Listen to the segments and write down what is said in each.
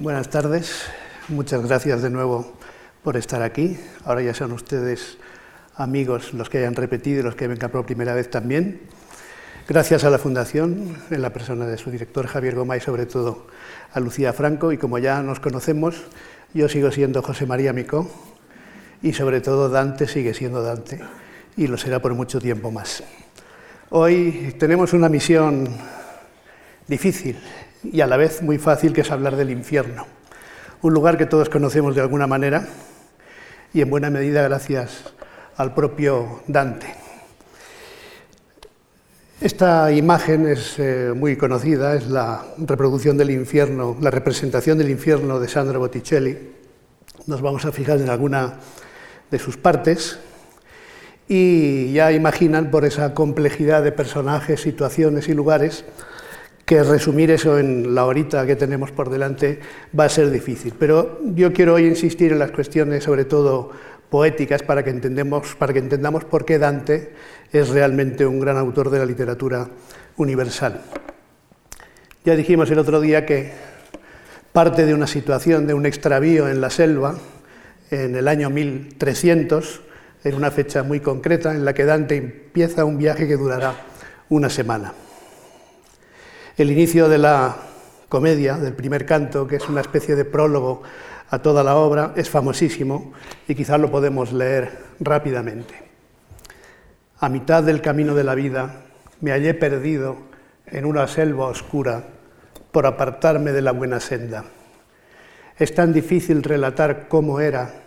Buenas tardes, muchas gracias de nuevo por estar aquí. Ahora ya son ustedes amigos los que hayan repetido y los que vengan por primera vez también. Gracias a la Fundación, en la persona de su director Javier Goma y sobre todo a Lucía Franco. Y como ya nos conocemos, yo sigo siendo José María Micó y sobre todo Dante sigue siendo Dante y lo será por mucho tiempo más. Hoy tenemos una misión difícil y a la vez muy fácil que es hablar del infierno, un lugar que todos conocemos de alguna manera y en buena medida gracias al propio Dante. Esta imagen es eh, muy conocida, es la reproducción del infierno, la representación del infierno de Sandro Botticelli. Nos vamos a fijar en alguna de sus partes y ya imaginan por esa complejidad de personajes, situaciones y lugares que resumir eso en la horita que tenemos por delante va a ser difícil. Pero yo quiero hoy insistir en las cuestiones, sobre todo poéticas, para que, entendemos, para que entendamos por qué Dante es realmente un gran autor de la literatura universal. Ya dijimos el otro día que parte de una situación, de un extravío en la selva, en el año 1300, en una fecha muy concreta, en la que Dante empieza un viaje que durará una semana. El inicio de la comedia, del primer canto, que es una especie de prólogo a toda la obra, es famosísimo y quizás lo podemos leer rápidamente. A mitad del camino de la vida me hallé perdido en una selva oscura por apartarme de la buena senda. Es tan difícil relatar cómo era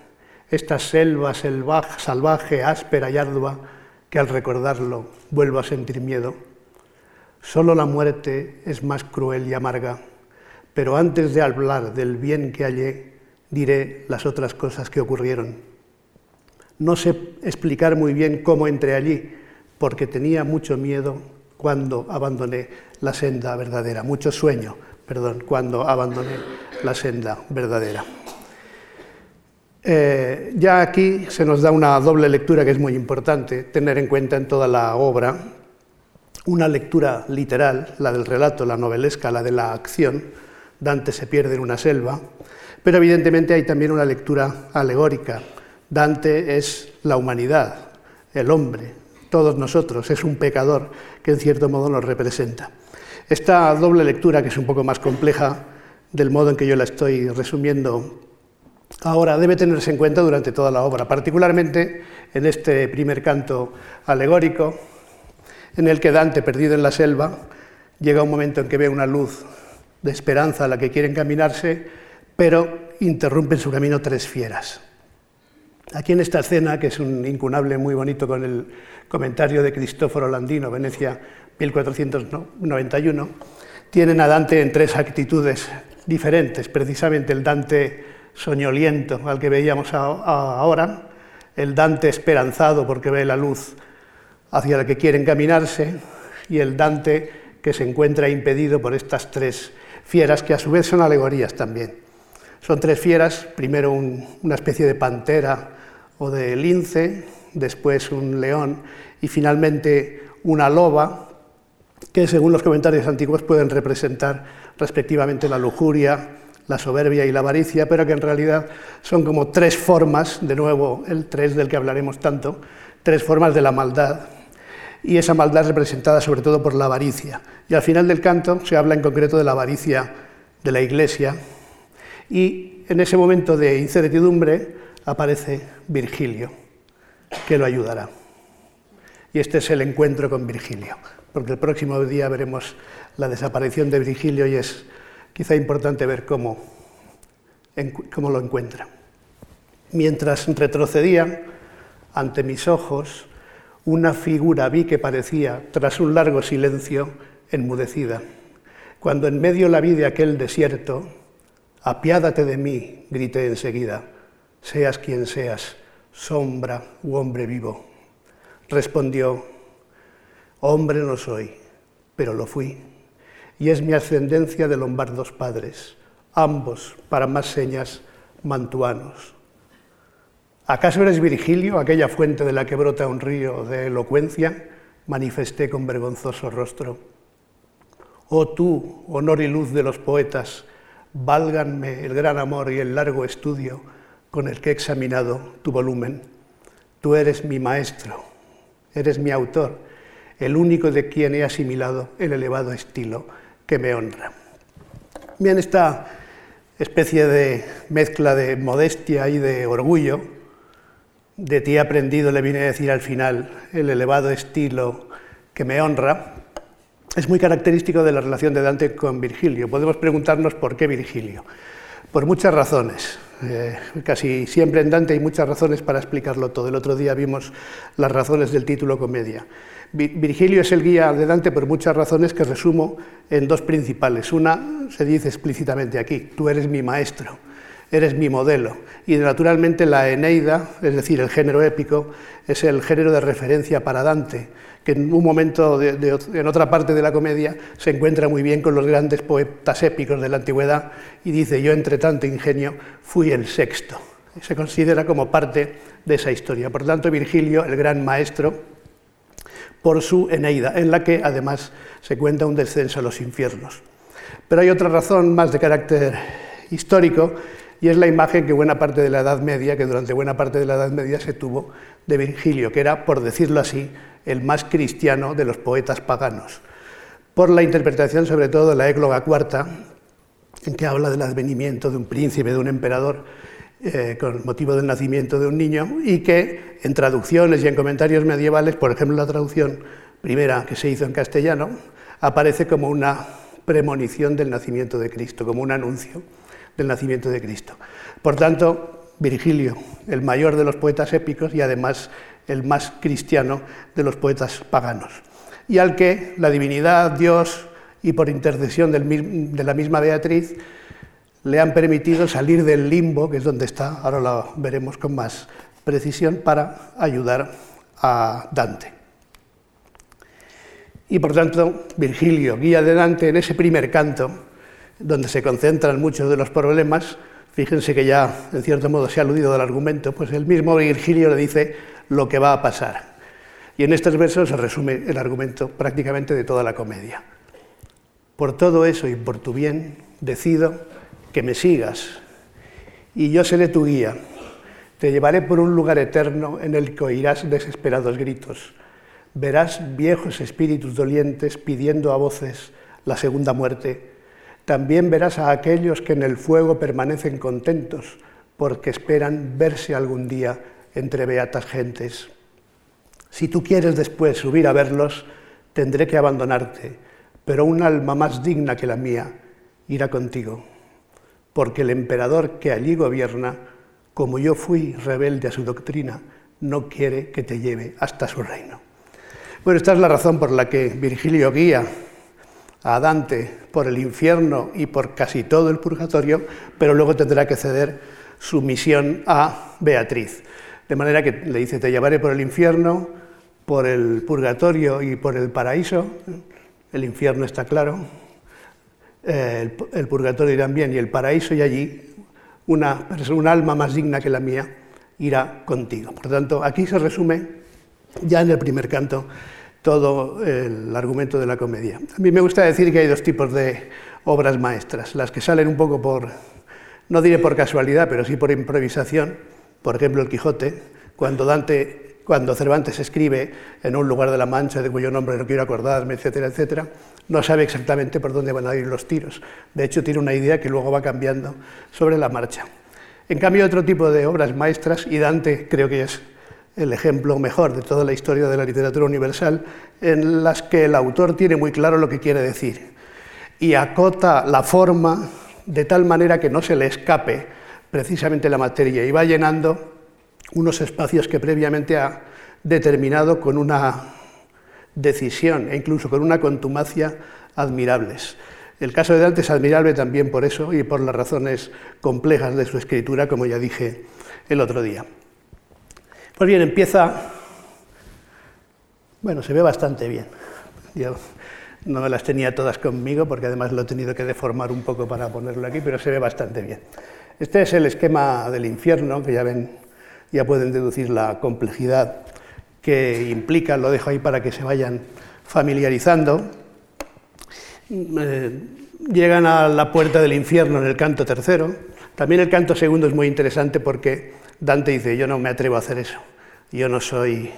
esta selva salvaje, áspera y ardua que al recordarlo vuelvo a sentir miedo Solo la muerte es más cruel y amarga, pero antes de hablar del bien que hallé, diré las otras cosas que ocurrieron. No sé explicar muy bien cómo entré allí, porque tenía mucho miedo cuando abandoné la senda verdadera, mucho sueño, perdón, cuando abandoné la senda verdadera. Eh, ya aquí se nos da una doble lectura que es muy importante tener en cuenta en toda la obra, una lectura literal, la del relato, la novelesca, la de la acción, Dante se pierde en una selva, pero evidentemente hay también una lectura alegórica. Dante es la humanidad, el hombre, todos nosotros, es un pecador que en cierto modo nos representa. Esta doble lectura, que es un poco más compleja del modo en que yo la estoy resumiendo ahora, debe tenerse en cuenta durante toda la obra, particularmente en este primer canto alegórico, en el que Dante, perdido en la selva, llega un momento en que ve una luz de esperanza a la que quiere encaminarse, pero interrumpen su camino tres fieras. Aquí en esta escena, que es un incunable muy bonito con el comentario de Cristóforo Landino, Venecia 1491, tienen a Dante en tres actitudes diferentes, precisamente el Dante soñoliento al que veíamos ahora, el Dante esperanzado porque ve la luz hacia la que quiere encaminarse y el Dante que se encuentra impedido por estas tres fieras, que a su vez son alegorías también. Son tres fieras, primero una especie de pantera o de lince, después un león y finalmente una loba, que según los comentarios antiguos pueden representar respectivamente la lujuria, la soberbia y la avaricia, pero que en realidad son como tres formas, de nuevo el tres del que hablaremos tanto, tres formas de la maldad, y esa maldad es representada sobre todo por la avaricia. Y al final del canto se habla en concreto de la avaricia de la Iglesia y en ese momento de incertidumbre aparece Virgilio, que lo ayudará. Y este es el encuentro con Virgilio, porque el próximo día veremos la desaparición de Virgilio y es quizá importante ver cómo, cómo lo encuentra. Mientras retrocedía ante mis ojos, una figura vi que parecía, tras un largo silencio, enmudecida. Cuando en medio la vi de aquel desierto, apiádate de mí, grité enseguida, seas quien seas, sombra u hombre vivo. Respondió, hombre no soy, pero lo fui, y es mi ascendencia de lombardos padres, ambos, para más señas, mantuanos. ¿Acaso eres Virgilio, aquella fuente de la que brota un río de elocuencia? Manifesté con vergonzoso rostro. Oh tú, honor y luz de los poetas, válganme el gran amor y el largo estudio con el que he examinado tu volumen. Tú eres mi maestro, eres mi autor, el único de quien he asimilado el elevado estilo que me honra. Bien, esta especie de mezcla de modestia y de orgullo, de ti aprendido, le vine a decir al final, el elevado estilo que me honra, es muy característico de la relación de Dante con Virgilio. Podemos preguntarnos por qué Virgilio. Por muchas razones. Eh, casi siempre en Dante hay muchas razones para explicarlo todo. El otro día vimos las razones del título Comedia. Virgilio es el guía de Dante por muchas razones que resumo en dos principales. Una se dice explícitamente aquí, tú eres mi maestro, eres mi modelo. Y naturalmente la Eneida, es decir, el género épico, es el género de referencia para Dante que en un momento, en otra parte de la comedia, se encuentra muy bien con los grandes poetas épicos de la antigüedad y dice, yo entre tanto ingenio fui el sexto. Se considera como parte de esa historia. Por tanto, Virgilio, el gran maestro, por su Eneida, en la que además se cuenta un descenso a los infiernos. Pero hay otra razón más de carácter histórico, y es la imagen que buena parte de la Edad Media, que durante buena parte de la Edad Media se tuvo de Virgilio, que era, por decirlo así, el más cristiano de los poetas paganos, por la interpretación sobre todo de la égloga cuarta, en que habla del advenimiento de un príncipe, de un emperador, eh, con motivo del nacimiento de un niño, y que en traducciones y en comentarios medievales, por ejemplo la traducción primera que se hizo en castellano, aparece como una premonición del nacimiento de Cristo, como un anuncio del nacimiento de Cristo. Por tanto, Virgilio, el mayor de los poetas épicos y además el más cristiano de los poetas paganos, y al que la divinidad, Dios y por intercesión de la misma Beatriz, le han permitido salir del limbo, que es donde está, ahora lo veremos con más precisión, para ayudar a Dante. Y por tanto, Virgilio, guía de Dante en ese primer canto, donde se concentran muchos de los problemas, fíjense que ya en cierto modo se ha aludido del argumento, pues el mismo Virgilio le dice, lo que va a pasar. Y en estos versos se resume el argumento prácticamente de toda la comedia. Por todo eso y por tu bien, decido que me sigas, y yo seré tu guía. Te llevaré por un lugar eterno en el que oirás desesperados gritos. Verás viejos espíritus dolientes pidiendo a voces la segunda muerte. También verás a aquellos que en el fuego permanecen contentos porque esperan verse algún día entre beatas gentes. Si tú quieres después subir a verlos, tendré que abandonarte, pero un alma más digna que la mía irá contigo, porque el emperador que allí gobierna, como yo fui rebelde a su doctrina, no quiere que te lleve hasta su reino. Bueno, esta es la razón por la que Virgilio guía a Dante por el infierno y por casi todo el purgatorio, pero luego tendrá que ceder su misión a Beatriz. De manera que le dice, te llevaré por el infierno, por el purgatorio y por el paraíso. El infierno está claro, eh, el, purgatorio también y el paraíso, y allí una, un alma más digna que la mía irá contigo. Por tanto, aquí se resume ya en el primer canto todo el argumento de la comedia. A mí me gusta decir que hay dos tipos de obras maestras, las que salen un poco por, no diré por casualidad, pero sí por improvisación, por ejemplo, el Quijote, cuando Dante, cuando Cervantes escribe en un lugar de la Mancha de cuyo nombre no quiero acordarme, etcétera, etcétera, no sabe exactamente por dónde van a ir los tiros. De hecho, tiene una idea que luego va cambiando sobre la marcha. En cambio, otro tipo de obras maestras, y Dante creo que es el ejemplo mejor de toda la historia de la literatura universal, en las que el autor tiene muy claro lo que quiere decir y acota la forma de tal manera que no se le escape precisamente la materia y va llenando unos espacios que previamente ha determinado con una decisión e incluso con una contumacia admirables. El caso de Dante es admirable también por eso y por las razones complejas de su escritura, como ya dije el otro día. Pues bien, empieza, bueno, se ve bastante bien. Yo no me las tenía todas conmigo porque además lo he tenido que deformar un poco para ponerlo aquí, pero se ve bastante bien. Este es el esquema del infierno, que ya ven, ya pueden deducir la complejidad que implica, lo dejo ahí para que se vayan familiarizando. Eh, llegan a la puerta del infierno en el canto tercero. También el canto segundo es muy interesante porque Dante dice, yo no me atrevo a hacer eso. Yo no soy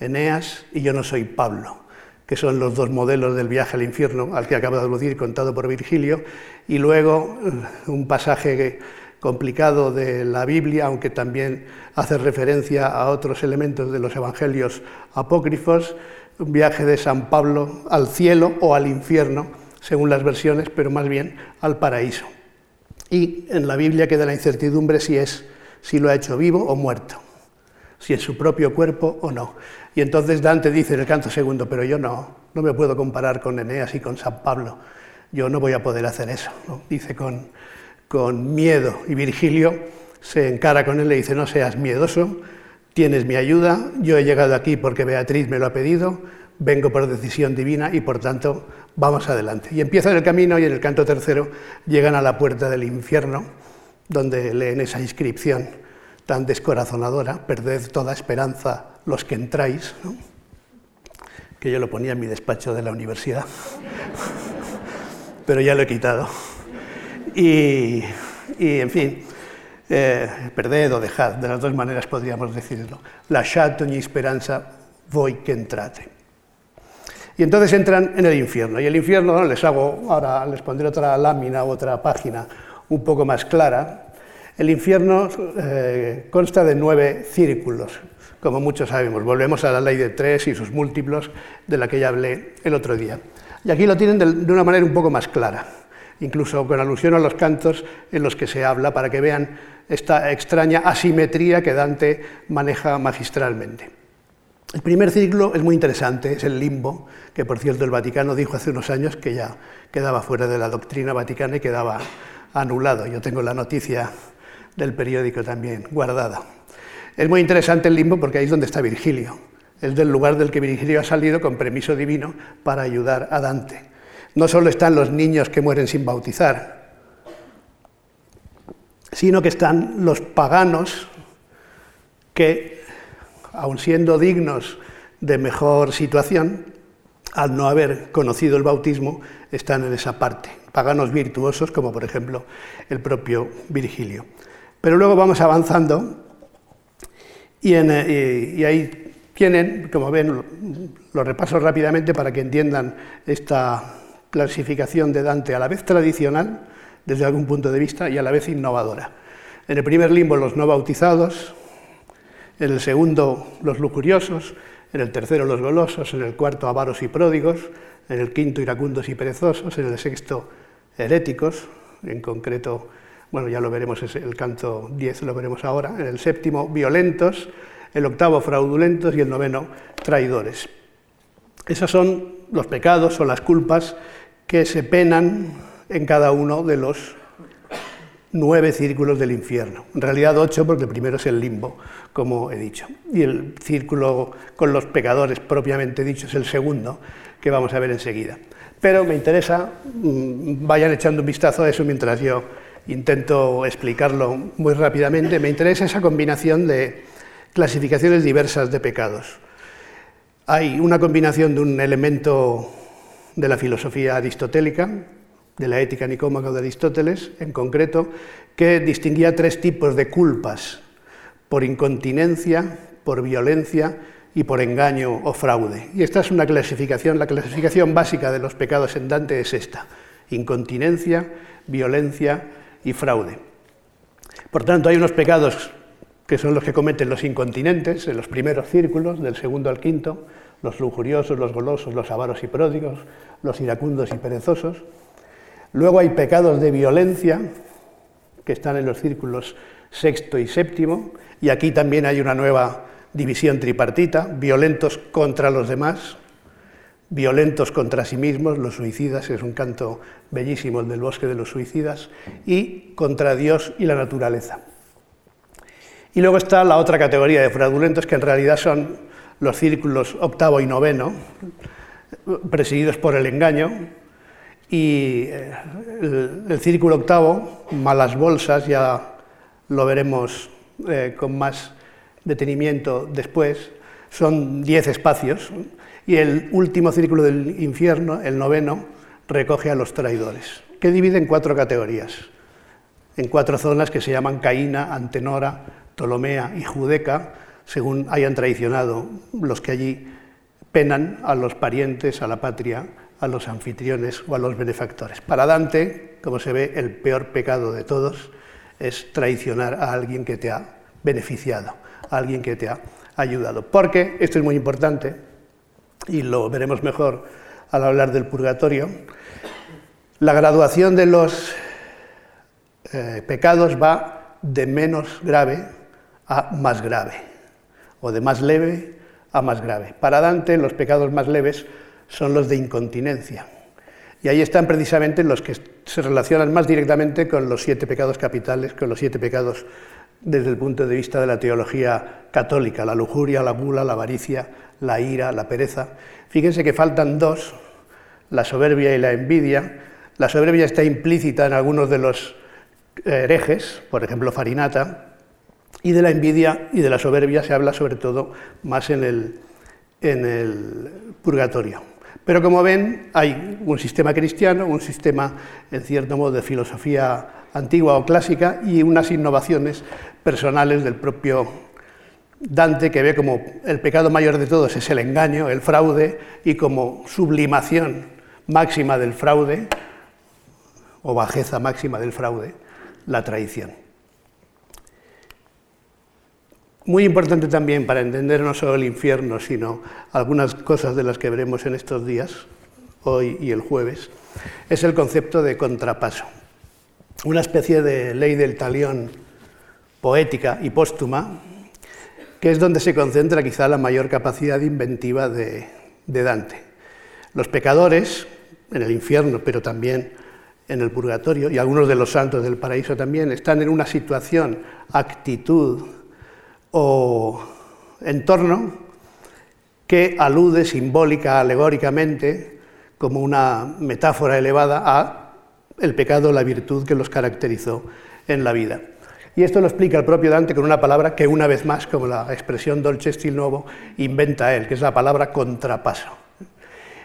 Eneas y yo no soy Pablo, que son los dos modelos del viaje al infierno al que acabo de aludir, contado por Virgilio. Y luego eh, un pasaje complicado de la Biblia, aunque también hace referencia a otros elementos de los evangelios apócrifos, un viaje de San Pablo al cielo o al infierno, según las versiones, pero más bien al paraíso. Y en la Biblia queda la incertidumbre si es si lo ha hecho vivo o muerto, si en su propio cuerpo o no. Y entonces Dante dice en el canto segundo, pero yo no, no me puedo comparar con Eneas y con San Pablo, yo no voy a poder hacer eso. Dice con, con miedo y Virgilio se encara con él y le dice, no seas miedoso, tienes mi ayuda, yo he llegado aquí porque Beatriz me lo ha pedido, vengo por decisión divina y por tanto vamos adelante. Y empiezan el camino y en el canto tercero llegan a la puerta del infierno, donde leen esa inscripción tan descorazonadora, perded toda esperanza los que entráis, que yo lo ponía en mi despacho de la universidad, pero ya lo he quitado. Y, en fin, eh, perded o dejad, de las dos maneras podríamos decirlo. La ogni esperanza voi que entrate. Y entonces entran en el infierno. Y el infierno, les hago, ahora les pondré otra lámina, otra página un poco más clara. El infierno eh, consta de nueve círculos, como muchos sabemos. Volvemos a la ley de tres y sus múltiplos, de la que ya hablé el otro día. Y aquí lo tienen de una manera un poco más clara incluso con alusión a los cantos en los que se habla, para que vean esta extraña asimetría que Dante maneja magistralmente. El primer ciclo es muy interesante, es el limbo, que por cierto el Vaticano dijo hace unos años que ya quedaba fuera de la doctrina vaticana y quedaba anulado. Yo tengo la noticia del periódico también guardada. Es muy interesante el limbo porque ahí es donde está Virgilio. Es del lugar del que Virgilio ha salido con permiso divino para ayudar a Dante. No solo están los niños que mueren sin bautizar, sino que están los paganos que, aun siendo dignos de mejor situación, al no haber conocido el bautismo, están en esa parte. Paganos virtuosos, como por ejemplo el propio Virgilio. Pero luego vamos avanzando y, y ahí tienen, como ven, lo repaso rápidamente para que entiendan esta clasificación de Dante a la vez tradicional, desde algún punto de vista, y a la vez innovadora. En el primer limbo los no bautizados, en el segundo los lujuriosos, en el tercero los golosos, en el cuarto avaros y pródigos, en el quinto iracundos y perezosos, en el sexto heréticos, en concreto, bueno, ya lo veremos, es el canto 10 lo veremos ahora, en el séptimo violentos, el octavo fraudulentos y el noveno traidores. Esos son los pecados o las culpas que se penan en cada uno de los nueve círculos del infierno. En realidad ocho, porque el primero es el limbo, como he dicho. Y el círculo con los pecadores, propiamente dicho, es el segundo, que vamos a ver enseguida. Pero me interesa, mm, vayan echando un vistazo a eso mientras yo intento explicarlo muy rápidamente, me interesa esa combinación de clasificaciones diversas de pecados. Hay una combinación de un elemento de la filosofía aristotélica, de la ética nicómaca de Aristóteles en concreto, que distinguía tres tipos de culpas, por incontinencia, por violencia y por engaño o fraude. Y esta es una clasificación, la clasificación básica de los pecados en Dante es esta, incontinencia, violencia y fraude. Por tanto, hay unos pecados que son los que cometen los incontinentes en los primeros círculos, del segundo al quinto, los lujuriosos, los golosos, los avaros y pródigos, los iracundos y perezosos. Luego hay pecados de violencia, que están en los círculos sexto y séptimo, y aquí también hay una nueva división tripartita, violentos contra los demás, violentos contra sí mismos, los suicidas, es un canto bellísimo el del bosque de los suicidas, y contra Dios y la naturaleza. Y luego está la otra categoría de fraudulentos, que en realidad son los círculos octavo y noveno, presididos por el engaño, y eh, el, círculo octavo, malas bolsas, ya lo veremos eh, con más detenimiento después, son diez espacios, y el último círculo del infierno, el noveno, recoge a los traidores, que divide en cuatro categorías, en cuatro zonas que se llaman Caína, Antenora, Ptolomea y Judeca, según hayan traicionado los que allí penan a los parientes, a la patria, a los anfitriones o a los benefactores. Para Dante, como se ve, el peor pecado de todos es traicionar a alguien que te ha beneficiado, alguien que te ha ayudado. Porque, esto es muy importante, y lo veremos mejor al hablar del purgatorio, la graduación de los eh, pecados va de menos grave a más grave, o de más leve a más grave. Para Dante, los pecados más leves son los de incontinencia. Y ahí están precisamente los que se relacionan más directamente con los siete pecados capitales, con los siete pecados desde el punto de vista de la teología católica, la lujuria, la gula, la avaricia, la ira, la pereza. Fíjense que faltan dos, la soberbia y la envidia. La soberbia está implícita en algunos de los herejes, por ejemplo Farinata, y de la envidia y de la soberbia se habla sobre todo más en el, en el purgatorio. Pero como ven, hay un sistema cristiano, un sistema, en cierto modo, de filosofía antigua o clásica y unas innovaciones personales del propio Dante, que ve como el pecado mayor de todos es el engaño, el fraude, y como sublimación máxima del fraude, o bajeza máxima del fraude, la traición. Muy importante también para entender no solo el infierno, sino algunas cosas de las que veremos en estos días, hoy y el jueves, es el concepto de contrapaso. Una especie de ley del talión poética y póstuma, que es donde se concentra quizá la mayor capacidad inventiva de, Dante. Los pecadores, en el infierno, pero también en el purgatorio, y algunos de los santos del paraíso también, están en una situación, actitud, o entorno que alude simbólica, alegóricamente, como una metáfora elevada a el pecado, la virtud que los caracterizó en la vida. Y esto lo explica el propio Dante con una palabra que una vez más, como la expresión dolce stil nuevo, inventa él, que es la palabra contrapaso.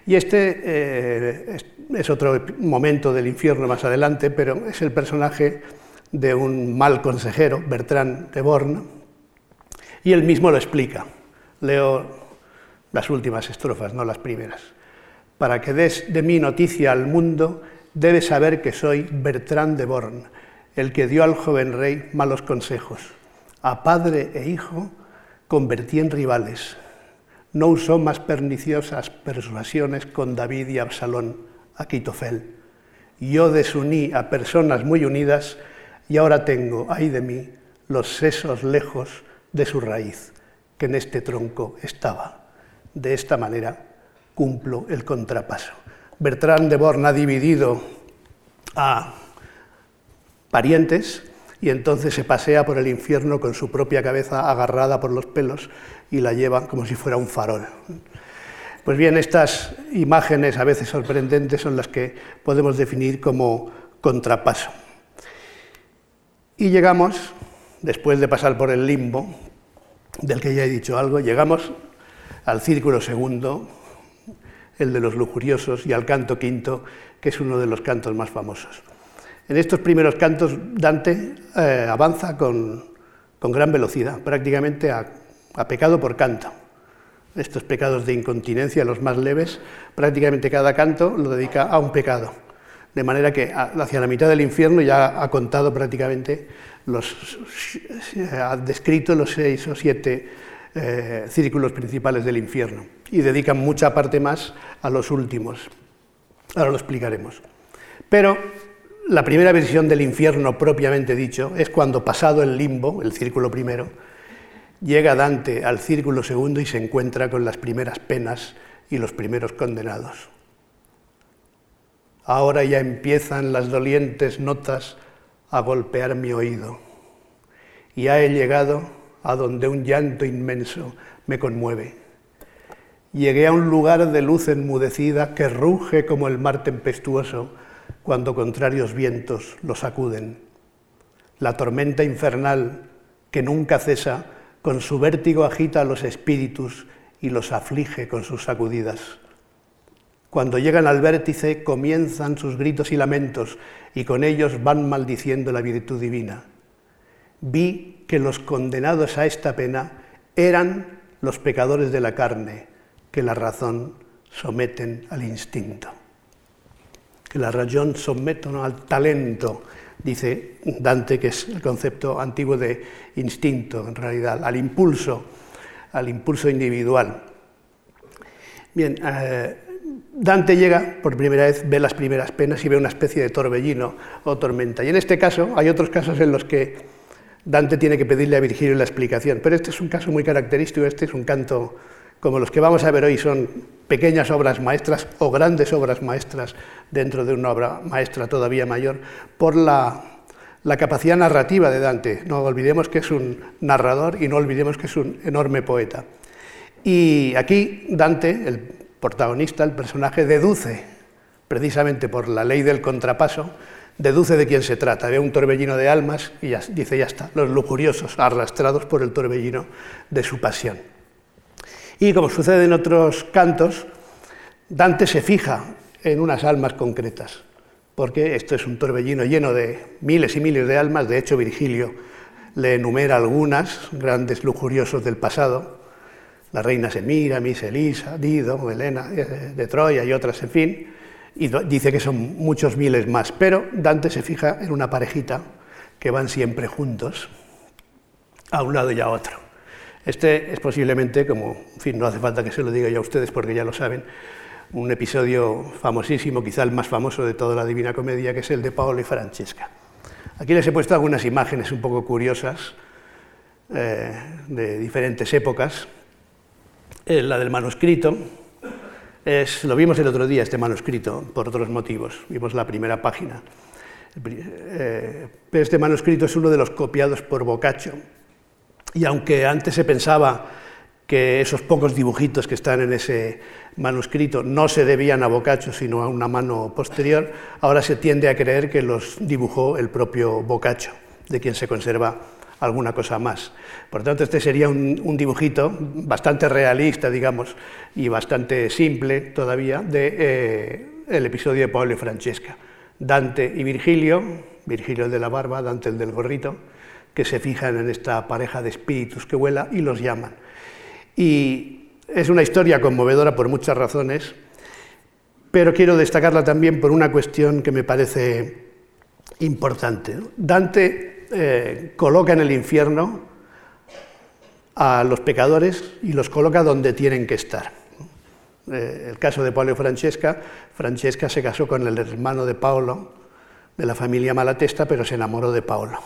Y este eh, es otro momento del infierno más adelante, pero es el personaje de un mal consejero, Bertrand de Born, y él mismo lo explica. Leo las últimas estrofas, no las primeras. Para que des de mí noticia al mundo, debes saber que soy Bertrand de Born, el que dio al joven rey malos consejos. A padre e hijo convertí en rivales. No usó más perniciosas persuasiones con David y Absalón, Aquitofel. Yo desuní a personas muy unidas y ahora tengo, ay de mí, los sesos lejos de su raíz, que en este tronco estaba. De esta manera cumplo el contrapaso. Bertrand de Born ha dividido a parientes y entonces se pasea por el infierno con su propia cabeza agarrada por los pelos y la lleva como si fuera un farol. Pues bien, estas imágenes a veces sorprendentes son las que podemos definir como contrapaso. Y llegamos después de pasar por el limbo, del que ya he dicho algo, llegamos al círculo segundo, el de los lujuriosos, y al canto quinto, que es uno de los cantos más famosos. En estos primeros cantos Dante eh, avanza con, gran velocidad, prácticamente a, pecado por canto. Estos pecados de incontinencia, los más leves, prácticamente cada canto lo dedica a un pecado. De manera que hacia la mitad del infierno ya ha contado prácticamente los, ha descrito los seis o siete eh, círculos principales del infierno y dedican mucha parte más a los últimos. Ahora lo explicaremos. Pero la primera visión del infierno propiamente dicho es cuando pasado el limbo, el círculo primero, llega Dante al círculo segundo y se encuentra con las primeras penas y los primeros condenados. Ahora ya empiezan las dolientes notas a golpear mi oído. Ya he llegado a donde un llanto inmenso me conmueve. Llegué a un lugar de luz enmudecida que ruge como el mar tempestuoso cuando contrarios vientos lo sacuden. La tormenta infernal que nunca cesa, con su vértigo agita a los espíritus y los aflige con sus sacudidas. Cuando llegan al vértice comienzan sus gritos y lamentos y con ellos van maldiciendo la virtud divina. Vi que los condenados a esta pena eran los pecadores de la carne que la razón someten al instinto. Que la razón someten al talento, dice Dante, que es el concepto antiguo de instinto, en realidad, al impulso, al impulso individual. Bien, eh, Dante llega por primera vez, ve las primeras penas y ve una especie de torbellino o tormenta. Y en este caso, hay otros casos en los que Dante tiene que pedirle a Virgilio la explicación, pero este es un caso muy característico, este es un canto como los que vamos a ver hoy, son pequeñas obras maestras o grandes obras maestras dentro de una obra maestra todavía mayor, por la, capacidad narrativa de Dante. No olvidemos que es un narrador y no olvidemos que es un enorme poeta. Y aquí Dante, el protagonista, el personaje, deduce, precisamente por la ley del contrapaso, deduce de quién se trata. Ve un torbellino de almas y dice, ya está, los lujuriosos, arrastrados por el torbellino de su pasión. Y como sucede en otros cantos, Dante se fija en unas almas concretas, porque esto es un torbellino lleno de miles y miles de almas, de hecho Virgilio le enumera algunas, grandes lujuriosos del pasado, la reina Semiramis, Elisa, Dido, Helena eh, de Troya y otras, en fin, y dice que son muchos miles más, pero Dante se fija en una parejita que van siempre juntos, a un lado y a otro. Este es posiblemente, como, en fin, no hace falta que se lo diga ya a ustedes porque ya lo saben, un episodio famosísimo, quizá el más famoso de toda la Divina Comedia, que es el de Paolo y Francesca. Aquí les he puesto algunas imágenes un poco curiosas eh, de diferentes épocas, eh, la del manuscrito, es, lo vimos el otro día, este manuscrito, por otros motivos. Vimos la primera página. Eh, este manuscrito es uno de los copiados por Boccaccio. Y aunque antes se pensaba que esos pocos dibujitos que están en ese manuscrito no se debían a Boccaccio, sino a una mano posterior, ahora se tiende a creer que los dibujó el propio Boccaccio, de quien se conserva alguna cosa más. Por tanto, este sería un, dibujito bastante realista, digamos, y bastante simple todavía, de eh, el episodio de Pablo y Francesca. Dante y Virgilio, Virgilio el de la barba, Dante el del gorrito, que se fijan en esta pareja de espíritus que vuela y los llaman. Y es una historia conmovedora por muchas razones, pero quiero destacarla también por una cuestión que me parece importante. Dante eh, coloca en el infierno a los pecadores y los coloca donde tienen que estar. Eh, el caso de Paolo y Francesca, Francesca se casó con el hermano de Paolo, de la familia Malatesta, pero se enamoró de Paolo,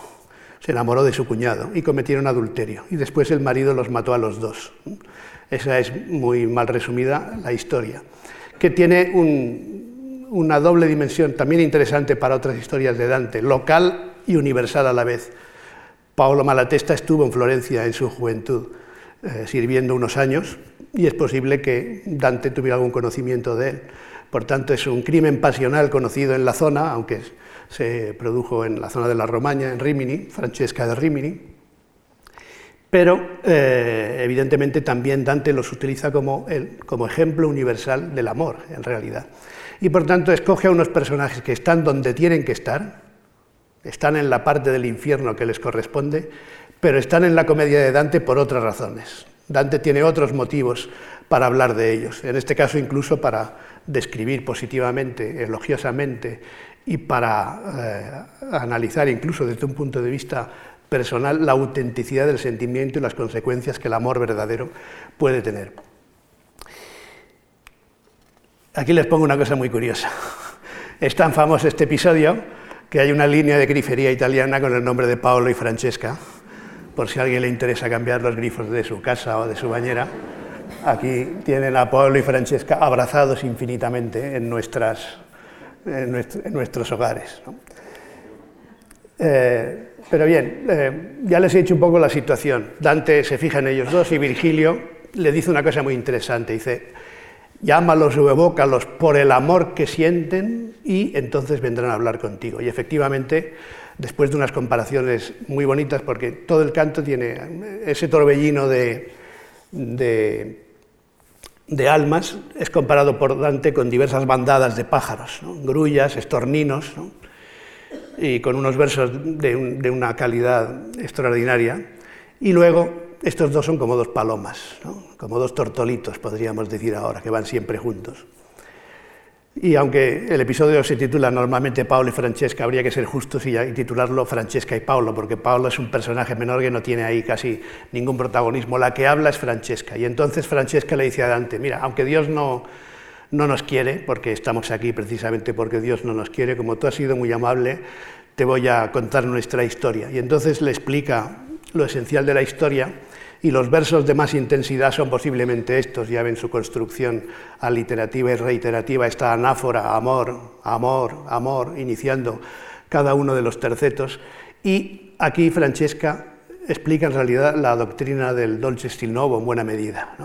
se enamoró de su cuñado y cometieron adulterio. Y después el marido los mató a los dos. Esa es muy mal resumida la historia, que tiene una doble dimensión también interesante para otras historias de Dante, local y universal a la vez. Paolo Malatesta estuvo en Florencia en su juventud, eh, sirviendo unos años, y es posible que Dante tuviera algún conocimiento de él. Por tanto, es un crimen pasional conocido en la zona, aunque se produjo en la zona de la Romaña, en Rimini, Francesca de Rimini. Pero, eh, evidentemente, también Dante los utiliza como, ejemplo universal del amor, en realidad. Y, por tanto, escoge a unos personajes que están donde tienen que estar, están en la parte del infierno que les corresponde, pero están en la comedia de Dante por otras razones. Dante tiene otros motivos para hablar de ellos, en este caso incluso para describir positivamente, elogiosamente y para eh, analizar incluso desde un punto de vista personal la autenticidad del sentimiento y las consecuencias que el amor verdadero puede tener. Aquí les pongo una cosa muy curiosa. Es tan famoso este episodio que hay una línea de grifería italiana con el nombre de Paolo y Francesca, por si a alguien le interesa cambiar los grifos de su casa o de su bañera. Aquí tienen a Paolo y Francesca abrazados infinitamente en, nuestros hogares. Eh, pero bien, eh, ya les he dicho un poco la situación. Dante se fija en ellos dos y Virgilio le dice una cosa muy interesante. Dice, llámalos o evócalos por el amor que sienten y entonces vendrán a hablar contigo. Y efectivamente, después de unas comparaciones muy bonitas, porque todo el canto tiene ese torbellino de, de almas es comparado por Dante con diversas bandadas de pájaros, grullas, estorninos, y con unos versos de, una calidad extraordinaria. Y luego estos dos son como dos palomas, como dos tortolitos, podríamos decir ahora, que van siempre juntos. Y aunque el episodio se titula normalmente Paolo y Francesca, habría que ser justos y, titularlo Francesca y Paolo, porque Paolo es un personaje menor que no tiene ahí casi ningún protagonismo. La que habla es Francesca. Y entonces Francesca le dice a Dante, mira, aunque Dios no, no nos quiere, porque estamos aquí precisamente porque Dios no nos quiere, como tú has sido muy amable, te voy a contar nuestra historia. Y entonces le explica lo esencial de la historia y los versos de más intensidad son posiblemente estos, ya ven su construcción aliterativa y reiterativa, esta anáfora, amor, amor, amor, iniciando cada uno de los tercetos. Y aquí Francesca explica en realidad la doctrina del dolce stil novo en buena medida.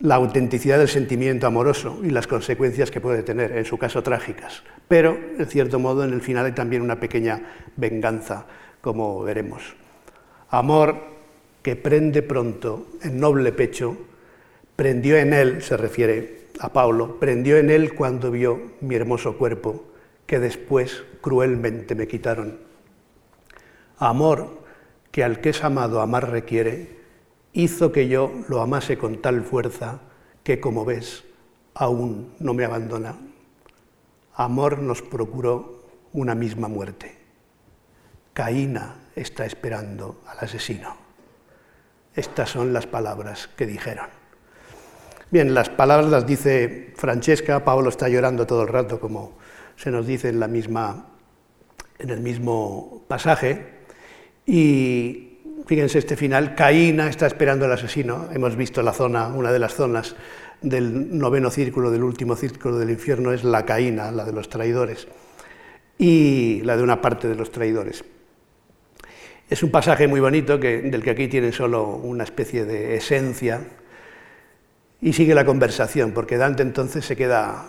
La autenticidad del sentimiento amoroso y las consecuencias que puede tener, en su caso trágicas. Pero, en cierto modo, en el final hay también una pequeña venganza, como veremos. Amor que prende pronto en noble pecho, prendió en él, se refiere a Pablo, prendió en él cuando vio mi hermoso cuerpo, que después cruelmente me quitaron. Amor que al que es amado amar requiere, hizo que yo lo amase con tal fuerza que, como ves, aún no me abandona. Amor nos procuró una misma muerte. Caína está esperando al asesino. Estas son las palabras que dijeron. Bien, las palabras las dice Francesca, Pablo está llorando todo el rato, como se nos dice en, la misma, en el mismo pasaje, y fíjense este final, Caína está esperando al asesino, hemos visto la zona, una de las zonas del noveno círculo, del último círculo del infierno, es la Caína, la de los traidores, y la de una parte de los traidores. Es un pasaje muy bonito del que aquí tiene solo una especie de esencia y sigue la conversación, porque Dante entonces se queda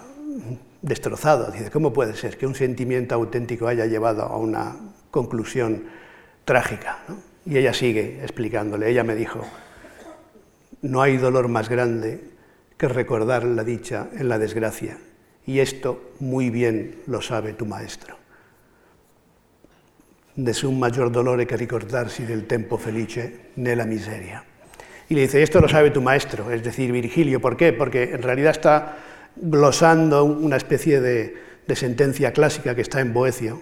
destrozado. Dice, ¿cómo puede ser que un sentimiento auténtico haya llevado a una conclusión trágica? Y ella sigue explicándole. Ella me dijo, no hay dolor más grande que recordar la dicha en la desgracia, y esto muy bien lo sabe tu maestro un mayor dolor que ricordarsi del tempo felice nella miseria. Y le dice, esto lo sabe tu maestro, es decir, Virgilio. ¿Por qué? Porque en realidad está glosando una especie de, de sentencia clásica que está en Boecio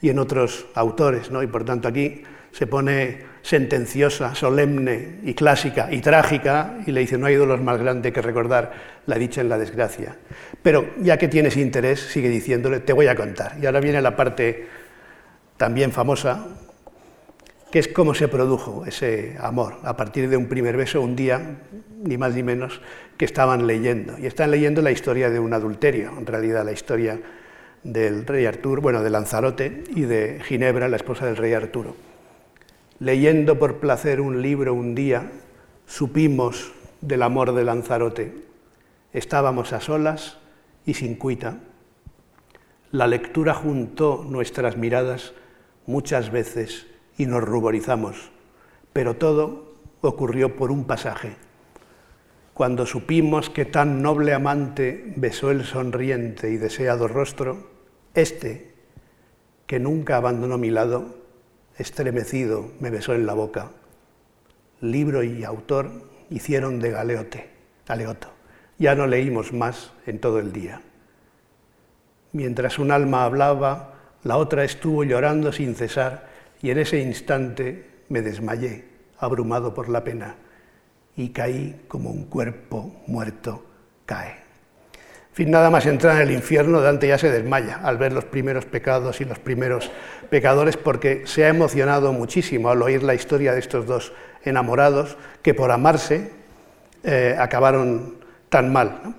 y en otros autores, ¿no? y por tanto aquí se pone sentenciosa, solemne y clásica y trágica, y le dice, no hay dolor más grande que recordar la dicha en la desgracia. Pero ya que tienes interés, sigue diciéndole, te voy a contar. Y ahora viene la parte también famosa, que es cómo se produjo ese amor a partir de un primer beso, un día, ni más ni menos, que estaban leyendo. Y están leyendo la historia de un adulterio, en realidad la historia del rey Arturo, bueno, de Lanzarote y de Ginebra, la esposa del rey Arturo. Leyendo por placer un libro un día, supimos del amor de Lanzarote. Estábamos a solas y sin cuita. La lectura juntó nuestras miradas muchas veces y nos ruborizamos, pero todo ocurrió por un pasaje. Cuando supimos que tan noble amante besó el sonriente y deseado rostro, este, que nunca abandonó mi lado, estremecido me besó en la boca. Libro y autor hicieron de galeote, galeoto. Ya no leímos más en todo el día. Mientras un alma hablaba, la otra estuvo llorando sin cesar y en ese instante me desmayé, abrumado por la pena, y caí como un cuerpo muerto cae. En fin, nada más entrar en el infierno, Dante ya se desmaya al ver los primeros pecados y los primeros pecadores porque se ha emocionado muchísimo al oír la historia de estos dos enamorados que por amarse eh, acabaron tan mal.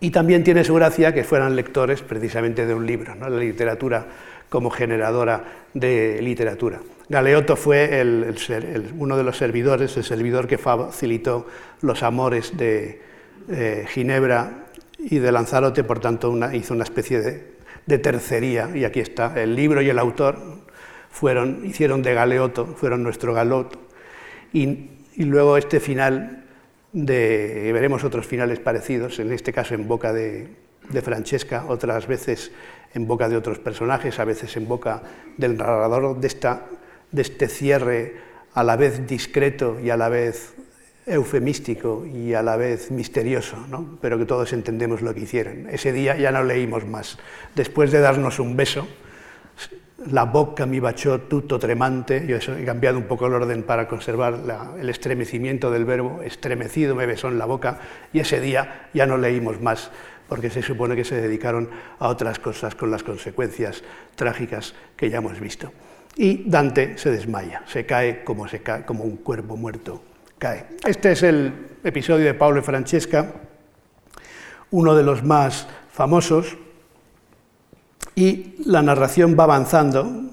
Y también tiene su gracia que fueran lectores precisamente de un libro, ¿no? la literatura como generadora de literatura. Galeotto fue uno de los servidores, el servidor que facilitó los amores de eh, Ginebra y de Lanzarote, por tanto hizo una especie de, tercería, y aquí está, el libro y el autor fueron, hicieron de Galeotto, fueron nuestro Galeotto, y luego este final veremos otros finales parecidos, en este caso en boca de, de Francesca, otras veces en boca de otros personajes, a veces en boca del narrador de, esta, de este cierre a la vez discreto y a la vez eufemístico y a la vez misterioso, ¿no? pero que todos entendemos lo que hicieron. Ese día ya no leímos más. Después de darnos un beso, la boca mi bachó tutto tremante, yo he cambiado un poco el orden para conservar el estremecimiento del verbo, estremecido me besó en la boca, y ese día ya no leímos más, porque se supone que se dedicaron a otras cosas con las consecuencias trágicas que ya hemos visto. Y Dante se desmaya, se cae como, se cae, como un cuerpo muerto cae. Este es el episodio de Pablo y Francesca, uno de los más famosos, y la narración va avanzando,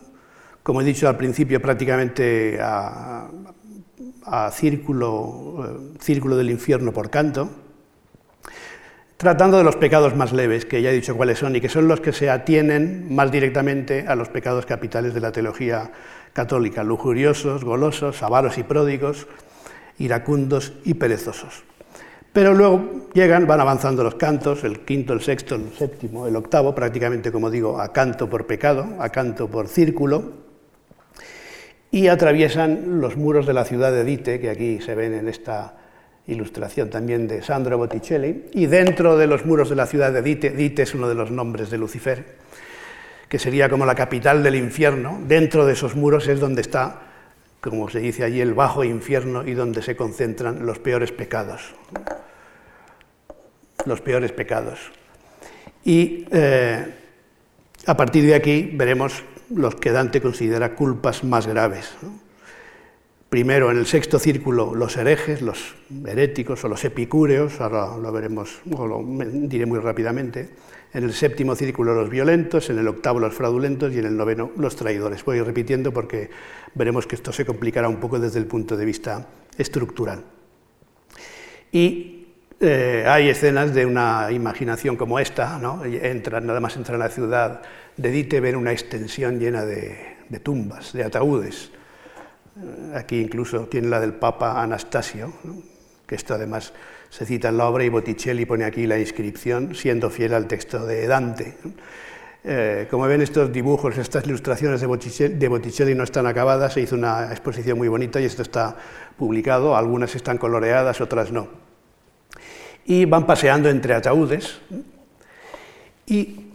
como he dicho al principio, prácticamente a, círculo, eh, círculo del infierno por canto, tratando de los pecados más leves, que ya he dicho cuáles son, y que son los que se atienen más directamente a los pecados capitales de la teología católica, lujuriosos, golosos, avaros y pródigos, iracundos y perezosos. Pero luego llegan, van avanzando los cantos, el quinto, el sexto, el séptimo, el octavo, prácticamente como digo, a canto por pecado, a canto por círculo, y atraviesan los muros de la ciudad de Dite, que aquí se ven en esta ilustración también de Sandro Botticelli, y dentro de los muros de la ciudad de Dite, Dite es uno de los nombres de Lucifer, que sería como la capital del infierno, dentro de esos muros es donde está como se dice allí, el bajo infierno y donde se concentran los peores pecados. Los peores pecados. Y eh, a partir de aquí veremos los que Dante considera culpas más graves. Primero, en el sexto círculo, los herejes, los heréticos o los epicúreos, ahora lo veremos, o lo diré muy rápidamente en el séptimo círculo los violentos, en el octavo los fraudulentos y en el noveno los traidores. Voy repitiendo porque veremos que esto se complicará un poco desde el punto de vista estructural. Y eh, hay escenas de una imaginación como esta, ¿no? nada más entra en la ciudad de Dite, ven una extensión llena de, tumbas, de ataúdes. Eh, aquí incluso tiene la del Papa Anastasio, que esto además se cita en la obra y Botticelli pone aquí la inscripción, siendo fiel al texto de Dante. Eh, como ven, estos dibujos, estas ilustraciones de Botticelli, no están acabadas, se hizo una exposición muy bonita y esto está publicado, algunas están coloreadas, otras no. Y van paseando entre ataúdes y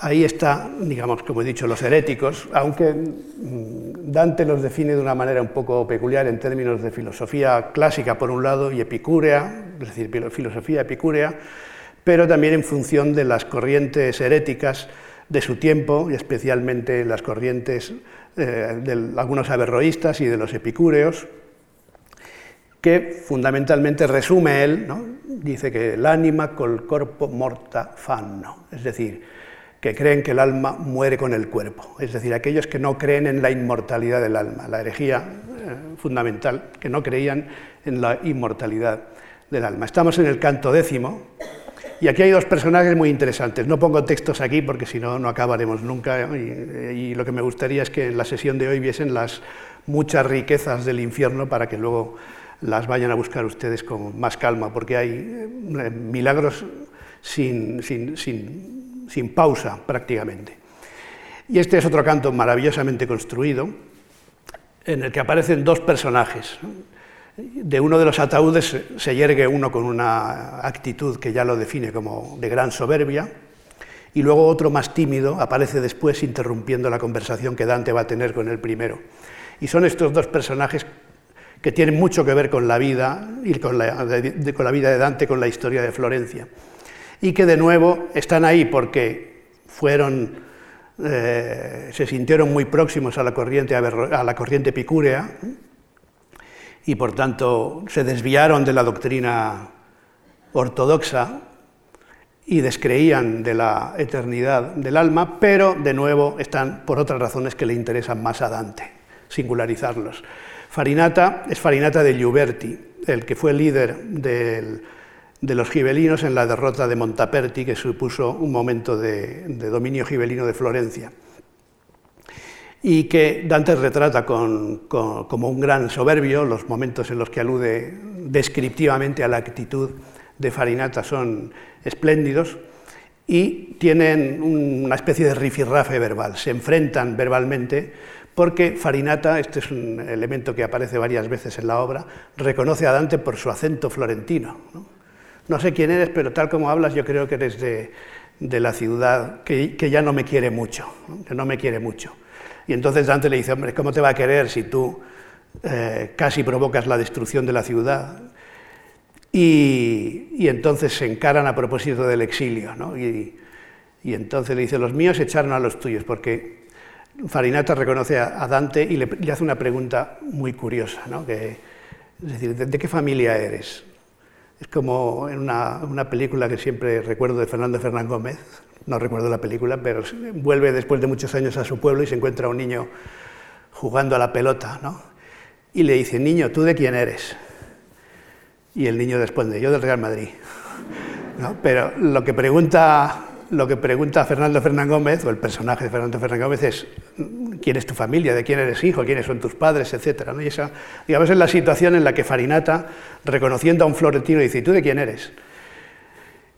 Ahí está, digamos, como he dicho, los heréticos, aunque Dante los define de una manera un poco peculiar en términos de filosofía clásica por un lado y epicúrea, es decir, filosofía epicúrea, pero también en función de las corrientes heréticas de su tiempo y especialmente las corrientes eh, de algunos averroístas y de los epicúreos, que fundamentalmente resume él, ¿no? dice que el ánima col corpo morta fanno, es decir, que creen que el alma muere con el cuerpo, es decir, aquellos que no creen en la inmortalidad del alma, la herejía eh, fundamental, que no creían en la inmortalidad del alma. Estamos en el canto décimo y aquí hay dos personajes muy interesantes. No pongo textos aquí porque si no, no acabaremos nunca y, lo que me gustaría es que en la sesión de hoy viesen las muchas riquezas del infierno para que luego las vayan a buscar ustedes con más calma, porque hay eh, milagros sin, sin, sin sin pausa prácticamente. Y este es otro canto maravillosamente construido, en el que aparecen dos personajes. De uno de los ataúdes se yergue uno con una actitud que ya lo define como de gran soberbia, y luego otro más tímido aparece después interrumpiendo la conversación que Dante va a tener con el primero. Y son estos dos personajes que tienen mucho que ver con la vida y con la, vida de Dante, con la historia de Florencia y que de nuevo están ahí porque fueron, eh, se sintieron muy próximos a la corriente, a la corriente epicúrea y por tanto se desviaron de la doctrina ortodoxa y descreían de la eternidad del alma, pero de nuevo están por otras razones que le interesan más a Dante, singularizarlos. Farinata es Farinata de Giuberti, el que fue líder del de los gibelinos en la derrota de Montaperti, que supuso un momento de, dominio gibelino de Florencia. y que Dante retrata como un gran soberbio, los momentos en los que alude descriptivamente a la actitud de Farinata son espléndidos y tienen una especie de rifirrafe verbal, se enfrentan verbalmente porque Farinata, este es un elemento que aparece varias veces en la obra, reconoce a Dante por su acento florentino. No, sé quién eres, pero tal como hablas yo creo que eres de, la ciudad que, ya no me quiere mucho, que no me quiere mucho. Y entonces Dante le dice, hombre, ¿cómo te va a querer si tú eh, casi provocas la destrucción de la ciudad? Y, entonces se encaran a propósito del exilio. Y, entonces le dice, los míos echaron a los tuyos, porque Farinata reconoce a, Dante y le, hace una pregunta muy curiosa. Que, es decir, ¿de, qué familia eres? Es como en una, película que siempre recuerdo de Fernando Fernán Gómez, no recuerdo la película, pero vuelve después de muchos años a su pueblo y se encuentra un niño jugando a la pelota, ¿no? Y le dice, niño, ¿tú de quién eres? Y el niño responde, yo del Real Madrid. Pero lo que, pregunta, lo que pregunta Fernando Fernán Gómez, o el personaje de Fernando Fernán Gómez, es quién es tu familia, de quién eres hijo, quiénes son tus padres, etc. Y esa, digamos, es la situación en la que Farinata, reconociendo a un florentino, dice, ¿y tú de quién eres?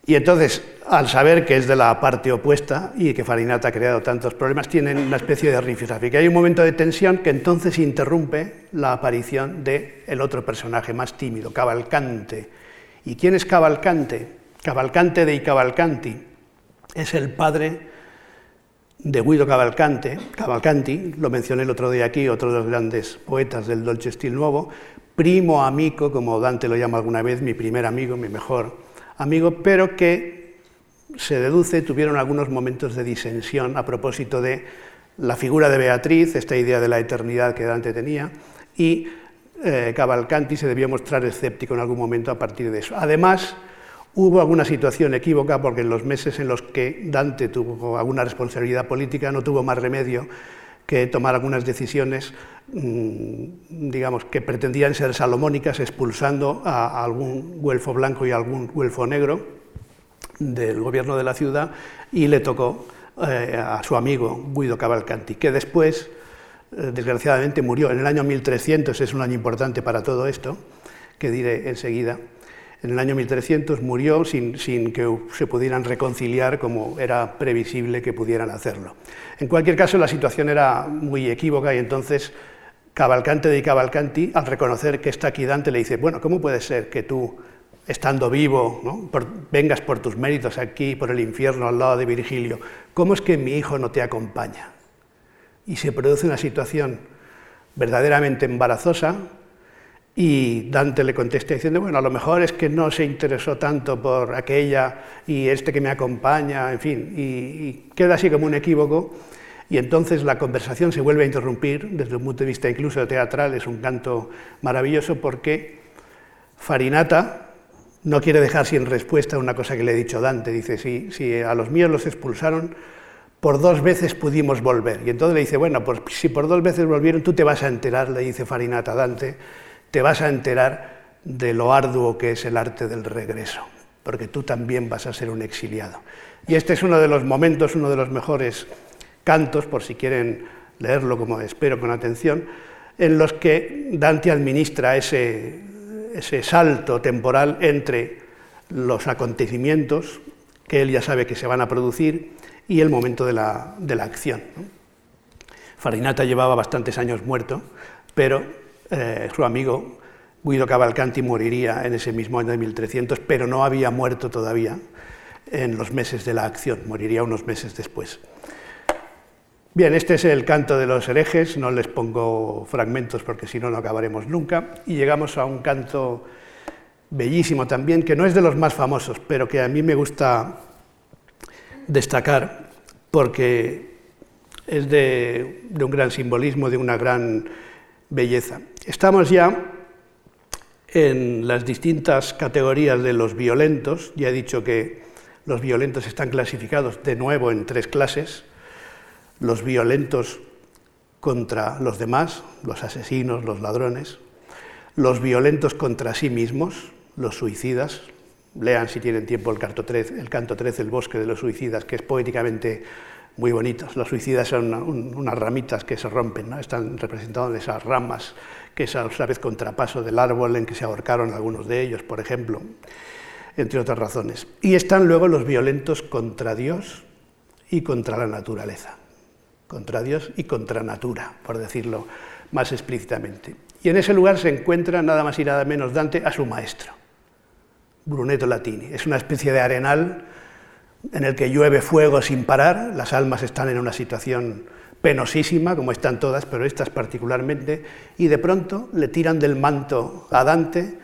Y entonces, al saber que es de la parte opuesta y que Farinata ha creado tantos problemas, tienen una especie de rifirrafe. hay un momento de tensión que entonces interrumpe la aparición del el otro personaje más tímido, Cavalcante. ¿Y quién es Cavalcante? Cavalcante de Cavalcanti es el padre de Guido Cavalcante, Cavalcanti, lo mencioné el otro día aquí, otro de los grandes poetas del Dolce Stil Nuovo, primo amico, como Dante lo llama alguna vez, mi primer amigo, mi mejor amigo, pero que se deduce tuvieron algunos momentos de disensión a propósito de la figura de Beatriz, esta idea de la eternidad que Dante tenía, y eh, Cavalcanti se debió mostrar escéptico en algún momento a partir de eso. Además, hubo alguna situación equívoca porque en los meses en los que Dante tuvo alguna responsabilidad política no tuvo más remedio que tomar algunas decisiones, mm, digamos, que pretendían ser salomónicas, expulsando a algún güelfo blanco y algún güelfo negro del gobierno de la ciudad, y le tocó eh, a su amigo Guido Cavalcanti, que después, eh, desgraciadamente, murió en el año 1300, es un año importante para todo esto, que diré enseguida, en el año 1300 murió sin, que se pudieran reconciliar como era previsible que pudieran hacerlo. En cualquier caso, la situación era muy equívoca y entonces Cavalcante de Cavalcanti, al reconocer que está aquí Dante, le dice, bueno, ¿cómo puede ser que tú, estando vivo, vengas por tus méritos aquí, por el infierno, al lado de Virgilio? ¿Cómo es que mi hijo no te acompaña? Y se produce una situación verdaderamente embarazosa, y Dante le contesta diciendo, bueno, a lo mejor es que no se interesó tanto por aquella y este que me acompaña, en fin, y, queda así como un equívoco. Y entonces la conversación se vuelve a interrumpir desde un punto de vista incluso teatral, es un canto maravilloso porque Farinata no quiere dejar sin respuesta una cosa que le he dicho Dante. Dice, si, si a los míos los expulsaron, por dos veces pudimos volver. Y entonces le dice, bueno, pues si por dos veces volvieron, tú te vas a enterar, le dice Farinata a Dante, te vas a enterar de lo arduo que es el arte del regreso, porque tú también vas a ser un exiliado. Y este es uno de los momentos, uno de los mejores cantos, por si quieren leerlo como espero con atención, en los que Dante administra ese, ese salto temporal entre los acontecimientos que él ya sabe que se van a producir y el momento de la, de la acción. Farinata llevaba bastantes años muerto, pero eh, su amigo Guido Cavalcanti moriría en ese mismo año de 1300, pero no había muerto todavía en los meses de la acción, moriría unos meses después. Bien, este es el canto de los herejes, no les pongo fragmentos porque si no, no acabaremos nunca, y llegamos a un canto bellísimo también, que no es de los más famosos, pero que a mí me gusta destacar porque es de, de un gran simbolismo, de una gran belleza. Estamos ya en las distintas categorías de los violentos. Ya he dicho que los violentos están clasificados de nuevo en tres clases. Los violentos contra los demás, los asesinos, los ladrones. Los violentos contra sí mismos, los suicidas. Lean si tienen tiempo el canto 13, el, canto 13, el bosque de los suicidas, que es poéticamente muy bonitos. Los suicidas son unas ramitas que se rompen, están representadas esas ramas, que es a la vez contrapaso del árbol en que se ahorcaron algunos de ellos, por ejemplo, entre otras razones. Y están luego los violentos contra Dios y contra la naturaleza, contra Dios y contra natura, por decirlo más explícitamente. Y en ese lugar se encuentra nada más y nada menos Dante a su maestro, Brunetto Latini. Es una especie de arenal en el que llueve fuego sin parar, las almas están en una situación penosísima, como están todas, pero estas particularmente, y de pronto le tiran del manto a Dante,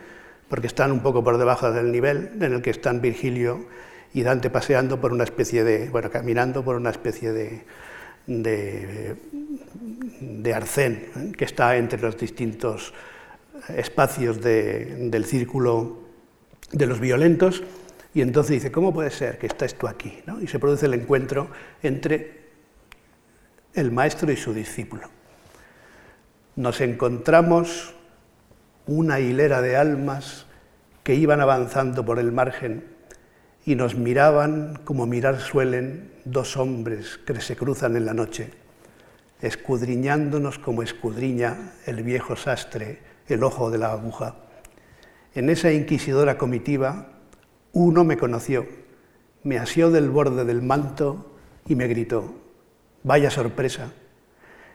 porque están un poco por debajo del nivel en el que están Virgilio y Dante paseando por una especie de, bueno, caminando por una especie de, de, arcén ¿eh? que está entre los distintos espacios del círculo de los violentos y entonces dice, ¿cómo puede ser que estás tú aquí? Y se produce el encuentro entre el maestro y su discípulo. Nos encontramos una hilera de almas que iban avanzando por el margen y nos miraban como mirar suelen dos hombres que se cruzan en la noche, escudriñándonos como escudriña el viejo sastre el ojo de la aguja. En esa inquisidora comitiva uno me conoció, me asió del borde del manto y me gritó, vaya sorpresa.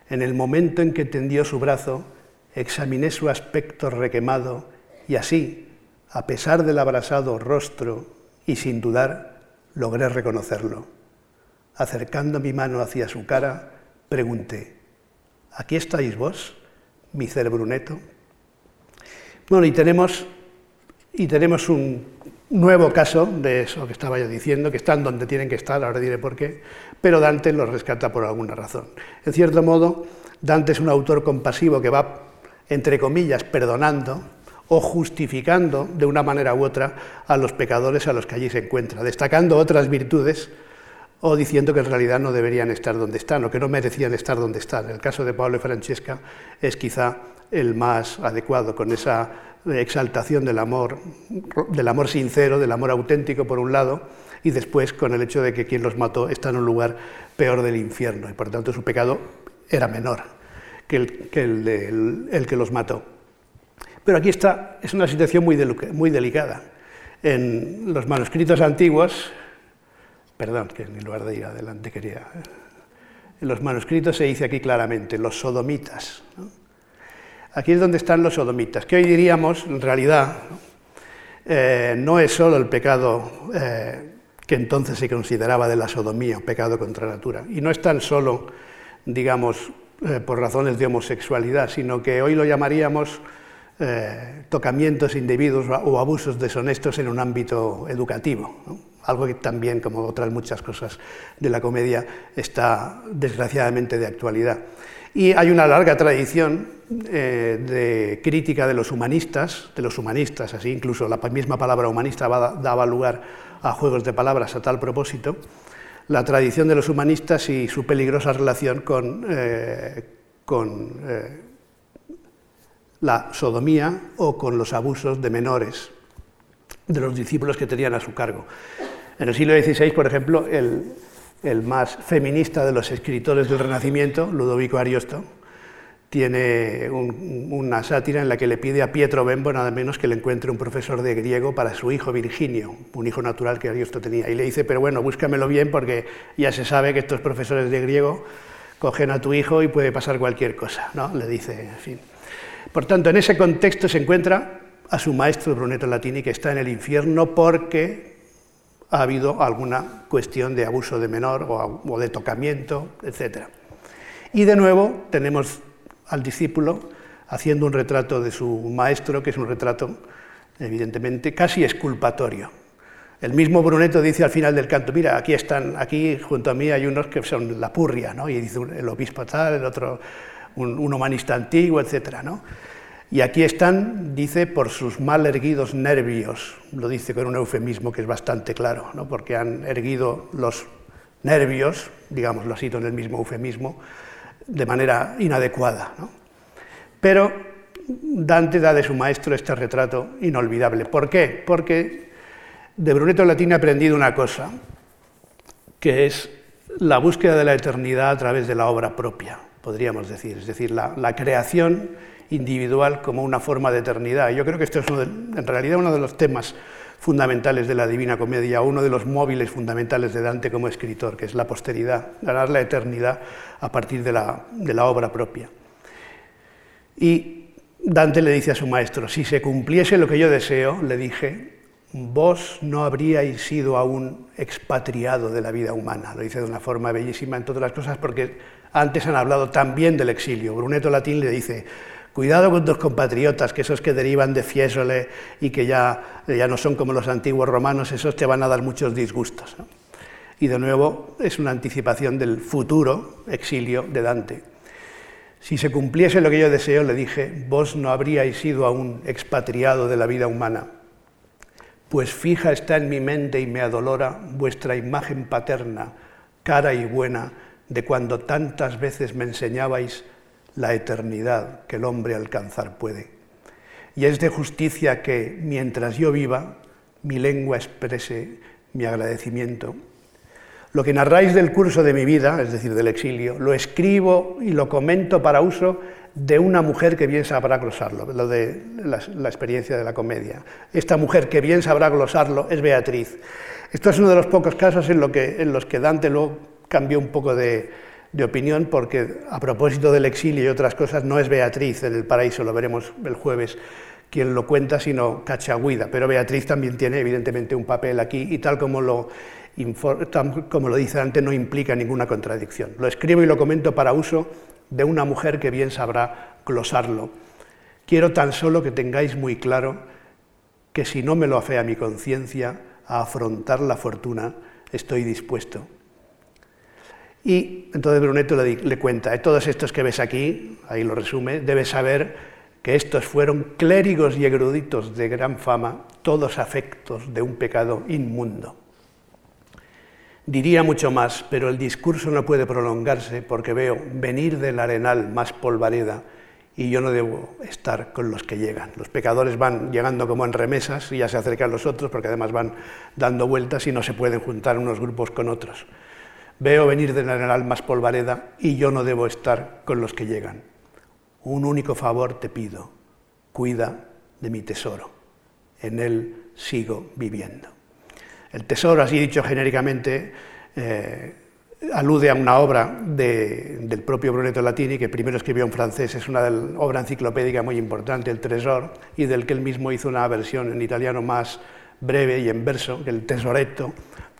En el momento en que tendió su brazo, examiné su aspecto requemado y así, a pesar del abrasado rostro y sin dudar, logré reconocerlo. Acercando mi mano hacia su cara, pregunté, ¿aquí estáis vos, mi ser bruneto? Bueno, y tenemos, y tenemos un nuevo caso de eso que estaba yo diciendo, que están donde tienen que estar, ahora diré por qué, pero Dante los rescata por alguna razón. En cierto modo, Dante es un autor compasivo que va, entre comillas, perdonando o justificando de una manera u otra a los pecadores a los que allí se encuentra, destacando otras virtudes o diciendo que en realidad no deberían estar donde están o que no merecían estar donde están. El caso de Pablo y Francesca es quizá el más adecuado, con esa exaltación del amor, del amor sincero, del amor auténtico por un lado, y después con el hecho de que quien los mató está en un lugar peor del infierno, y por tanto su pecado era menor que el que, que los mató. Pero aquí está, es una situación muy, muy delicada. En los manuscritos antiguos, perdón, que en lugar de ir adelante quería... En los manuscritos se dice aquí claramente, los sodomitas. Aquí es donde están los sodomitas, que hoy diríamos, en realidad, eh, no es solo el pecado eh, que entonces se consideraba de la sodomía, pecado contra natura, y no es tan solo, digamos, eh, por razones de homosexualidad, sino que hoy lo llamaríamos tocamientos indebidos o abusos deshonestos en un ámbito educativo, algo que también, como otras muchas cosas de la comedia, está desgraciadamente de actualidad. Y hay una larga tradición eh, de crítica de los humanistas, de los humanistas, así incluso la misma palabra humanista daba lugar a juegos de palabras a tal propósito, la tradición de los humanistas y su peligrosa relación con, eh, eh, la sodomía o con los abusos de menores de los discípulos que tenían a su cargo. En el siglo XVI, por ejemplo, el, el más feminista de los escritores del Renacimiento, Ludovico Ariosto, tiene una sátira en la que le pide a Pietro Bembo nada menos que le encuentre un profesor de griego para su hijo Virginio, un hijo natural que Ariosto tenía. Y le dice, pero bueno, búscamelo bien porque ya se sabe que estos profesores de griego cogen a tu hijo y puede pasar cualquier cosa, ¿no? Le dice, en fin. Por tanto, en ese contexto se encuentra a su maestro Brunetto Latini, que está en el infierno porque ha habido alguna cuestión de abuso de menor o, de tocamiento, etc. Y de nuevo tenemos al discípulo haciendo un retrato de su maestro, que es un retrato, evidentemente, casi exculpatorio. El mismo Brunetto dice al final del canto, mira, aquí están, aquí junto a mí hay unos que son la purria, ¿no? y dice el obispo tal, el otro un, un humanista antiguo, etc. ¿no? Y aquí están, dice, por sus mal erguidos nervios, lo dice con un eufemismo que es bastante claro, ¿no? porque han erguido los nervios, digámoslo así, en el mismo eufemismo, de manera inadecuada. Pero Dante da de su maestro este retrato inolvidable. ¿Por qué? Porque de Brunetto Latini ha aprendido una cosa, que es la búsqueda de la eternidad a través de la obra propia, podríamos decir, es decir, la, creación individual como una forma de eternidad. Yo creo que esto es en realidad uno de los temas fundamentales de la Divina Comedia, uno de los móviles fundamentales de Dante como escritor, que es la posteridad, ganar la eternidad a partir de la, obra propia. Y Dante le dice a su maestro, si se cumpliese lo que yo deseo, le dije, vos no habríais sido aún expatriado de la vida humana. Lo dice de una forma bellísima en todas las cosas porque antes han hablado también del exilio. Brunetto Latín le dice, Cuidado con tus compatriotas, que esos que derivan de Fiesole y que ya, ya no son como los antiguos romanos, esos te van a dar muchos disgustos. Y de nuevo es una anticipación del futuro exilio de Dante. Si se cumpliese lo que yo deseo, le dije, vos no habríais sido aún expatriado de la vida humana, pues fija está en mi mente y me adolora vuestra imagen paterna, cara y buena, de cuando tantas veces me enseñabais la eternidad que el hombre alcanzar puede. Y es de justicia que, mientras yo viva, mi lengua exprese mi agradecimiento. Lo que narráis del curso de mi vida, es decir, del exilio, lo escribo y lo comento para uso de una mujer que bien sabrá glosarlo, lo de la, experiencia de la comedia. Esta mujer que bien sabrá glosarlo es Beatriz. Esto es uno de los pocos casos en, en los que Dante luego cambió un poco de, de opinión porque a propósito del exilio y otras cosas no es Beatriz en el paraíso, lo veremos el jueves quien lo cuenta, sino Cachagüida. Pero Beatriz también tiene evidentemente un papel aquí y tal como lo, como lo dice antes no implica ninguna contradicción. Lo escribo y lo comento para uso de una mujer que bien sabrá glosarlo. Quiero tan solo que tengáis muy claro que si no me lo afea mi conciencia, a afrontar la fortuna estoy dispuesto y entonces Brunetto le, cuenta, de todos estos que ves aquí, ahí lo resume, debes saber que estos fueron clérigos y eruditos de gran fama, todos afectos de un pecado inmundo. Diría mucho más, pero el discurso no puede prolongarse porque veo venir del arenal más polvareda y yo no debo estar con los que llegan. Los pecadores van llegando como en remesas y ya se acercan los otros porque además van dando vueltas y no se pueden juntar unos grupos con otros. Veo venir de la más polvareda y yo no debo estar con los que llegan. Un único favor te pido, cuida de mi tesoro. En él sigo viviendo. El tesoro, así dicho genéricamente, eh, alude a una obra del propio Brunetto Latini, que primero escribió en francés, es una obra enciclopédica muy importante, el Tresor, y del que él mismo hizo una versión en italiano más breve y en verso, el Tesoretto,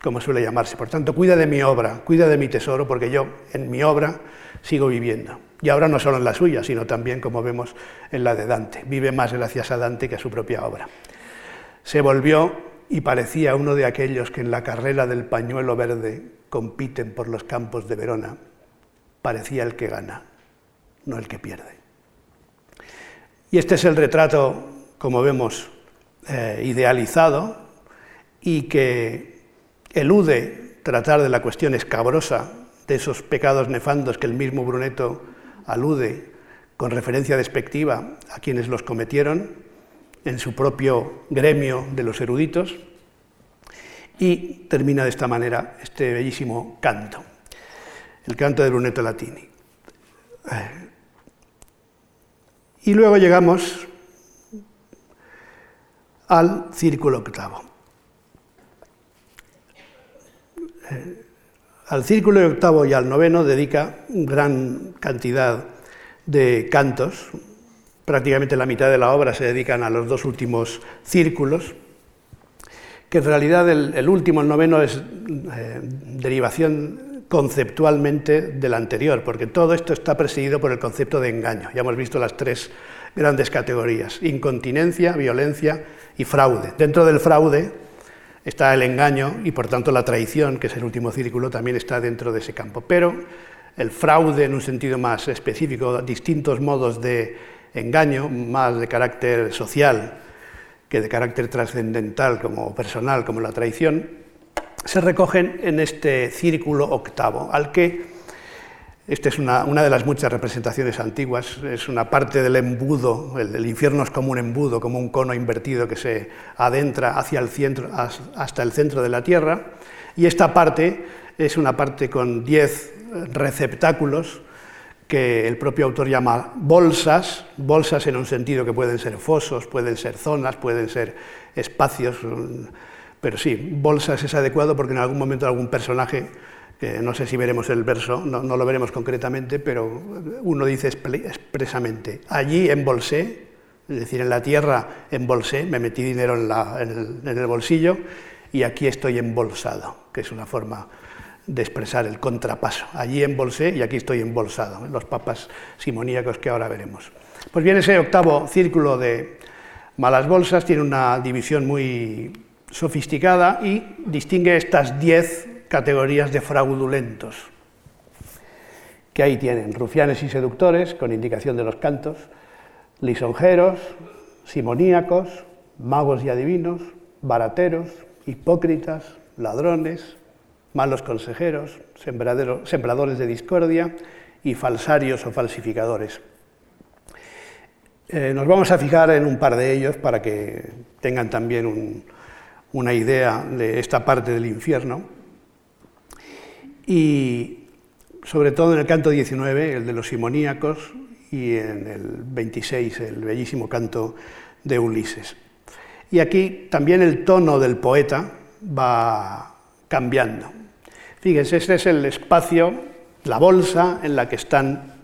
como suele llamarse. Por tanto, cuida de mi obra, cuida de mi tesoro, porque yo en mi obra sigo viviendo. Y ahora no solo en la suya, sino también, como vemos, en la de Dante. Vive más gracias a Dante que a su propia obra. Se volvió y parecía uno de aquellos que en la carrera del pañuelo verde compiten por los campos de Verona. Parecía el que gana, no el que pierde. Y este es el retrato, como vemos, eh, idealizado y que elude tratar de la cuestión escabrosa de esos pecados nefandos que el mismo Brunetto alude con referencia despectiva a quienes los cometieron en su propio gremio de los eruditos y termina de esta manera este bellísimo canto, el canto de Brunetto Latini. Y luego llegamos al círculo octavo. Eh, al círculo octavo y al noveno dedica gran cantidad de cantos, prácticamente la mitad de la obra se dedican a los dos últimos círculos, que en realidad el, último, el noveno, es eh, derivación conceptualmente del anterior, porque todo esto está presidido por el concepto de engaño. Ya hemos visto las tres grandes categorías, incontinencia, violencia y fraude. Dentro del fraude, está el engaño y por tanto la traición, que es el último círculo, también está dentro de ese campo. Pero el fraude en un sentido más específico, distintos modos de engaño, más de carácter social que de carácter trascendental como personal, como la traición, se recogen en este círculo octavo, al que esta es una, de las muchas representaciones antiguas, es una parte del embudo, el, infierno es como un embudo, como un cono invertido que se adentra hacia el centro, hasta el centro de la Tierra, y esta parte es una parte con diez receptáculos que el propio autor llama bolsas, bolsas en un sentido que pueden ser fosos, pueden ser zonas, pueden ser espacios, pero sí, bolsas es adecuado porque en algún momento algún personaje, no sé si veremos el verso, no, lo veremos concretamente, pero uno dice expresamente, allí embolsé, es decir, en la tierra embolsé, me metí dinero en, en el bolsillo y aquí estoy embolsado, que es una forma de expresar el contrapaso. Allí embolsé y aquí estoy embolsado, los papas simoníacos que ahora veremos. Pues bien, ese octavo círculo de malas bolsas tiene una división muy sofisticada y distingue estas diez categorías de fraudulentos, que ahí tienen rufianes y seductores, con indicación de los cantos, lisonjeros, simoníacos, magos y adivinos, barateros, hipócritas, ladrones, malos consejeros, sembradores de discordia y falsarios o falsificadores. Eh, nos vamos a fijar en un par de ellos para que tengan también una idea de esta parte del infierno. Y sobre todo en el canto 19, el de los simoníacos, y en el 26, el bellísimo canto de Ulises. Y aquí también el tono del poeta va cambiando. Fíjense, este es el espacio, la bolsa en la que están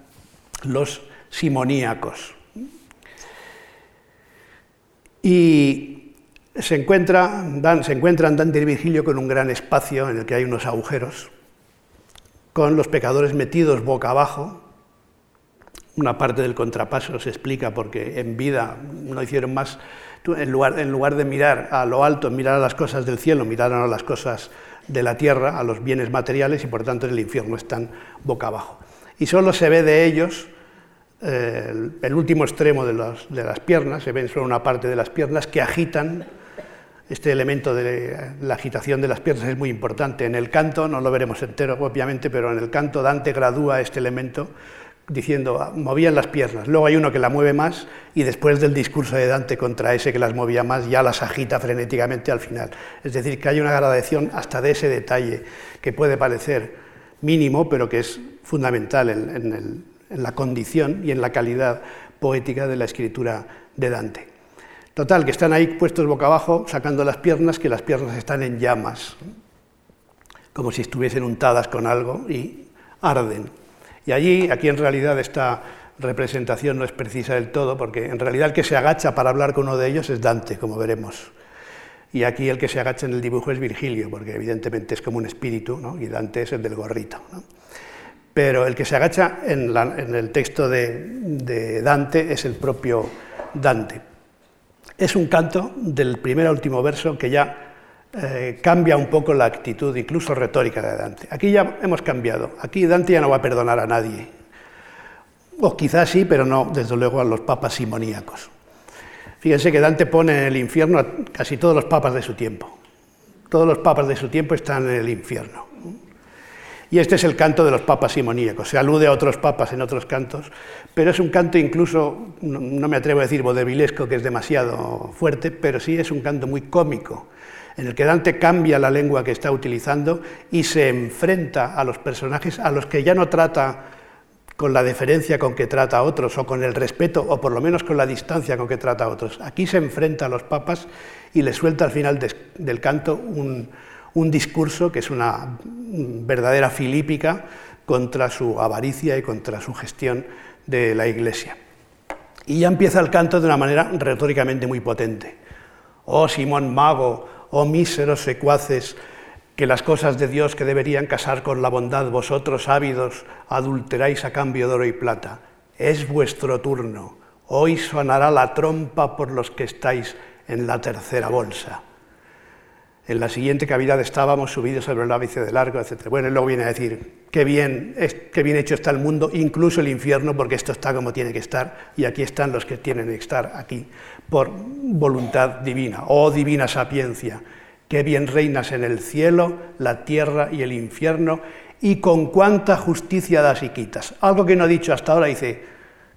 los simoníacos. Y se, encuentra, se encuentran Dante y Virgilio con un gran espacio en el que hay unos agujeros, con los pecadores metidos boca abajo. Una parte del contrapaso se explica porque en vida no hicieron más, en lugar, de mirar a lo alto, mirar a las cosas del cielo, miraron a las cosas de la tierra a los bienes materiales y por tanto en el infierno están boca abajo. Y solo se ve de ellos eh, el, último extremo de, las piernas, se ven solo una parte de las piernas que agitan. Este elemento de la agitación de las piernas es muy importante. En el canto, no lo veremos entero obviamente, pero en el canto Dante gradúa este elemento diciendo, ah, movían las piernas. Luego hay uno que la mueve más y después del discurso de Dante contra ese que las movía más, ya las agita frenéticamente al final. Es decir, que hay una gradación hasta de ese detalle que puede parecer mínimo, pero que es fundamental en, la condición y en la calidad poética de la escritura de Dante. Total, que están ahí puestos boca abajo, sacando las piernas, que las piernas están en llamas, como si estuviesen untadas con algo y arden. Y allí, aquí en realidad esta representación no es precisa del todo, porque en realidad el que se agacha para hablar con uno de ellos es Dante, como veremos. Y aquí el que se agacha en el dibujo es Virgilio, porque evidentemente es como un espíritu, y Dante es el del gorrito. Pero el que se agacha en, el texto de Dante es el propio Dante. Es un canto del primer a último verso que ya eh, cambia un poco la actitud, incluso retórica de Dante. Aquí ya hemos cambiado. Aquí Dante ya no va a perdonar a nadie. O quizás sí, pero no, desde luego, a los papas simoníacos. Fíjense que Dante pone en el infierno a casi todos los papas de su tiempo. Todos los papas de su tiempo están en el infierno. Y este es el canto de los papas simoníacos. Se alude a otros papas en otros cantos, pero es un canto incluso, no me atrevo a decir vodevilesco, que es demasiado fuerte, pero sí es un canto muy cómico en el que Dante cambia la lengua que está utilizando y se enfrenta a los personajes a los que ya no trata con la deferencia con que trata a otros, o con el respeto, o por lo menos con la distancia con que trata a otros. Aquí se enfrenta a los papas y le suelta al final del canto un, un discurso que es una verdadera filípica contra su avaricia y contra su gestión de la Iglesia. Y ya empieza el canto de una manera retóricamente muy potente. Oh Simón Mago, oh míseros secuaces, que las cosas de Dios que deberían casar con la bondad, vosotros ávidos, adulteráis a cambio de oro y plata. Es vuestro turno. Hoy sonará la trompa por los que estáis en la tercera bolsa. En la siguiente cavidad estábamos subidos sobre el ápice del arco, etc. Bueno, y luego viene a decir, qué bien, qué bien hecho está el mundo, incluso el infierno, porque esto está como tiene que estar, y aquí están los que tienen que estar aquí, por voluntad divina. Oh divina sapiencia, qué bien reinas en el cielo, la tierra y el infierno, y con cuánta justicia das y quitas. Algo que no he dicho hasta ahora, dice,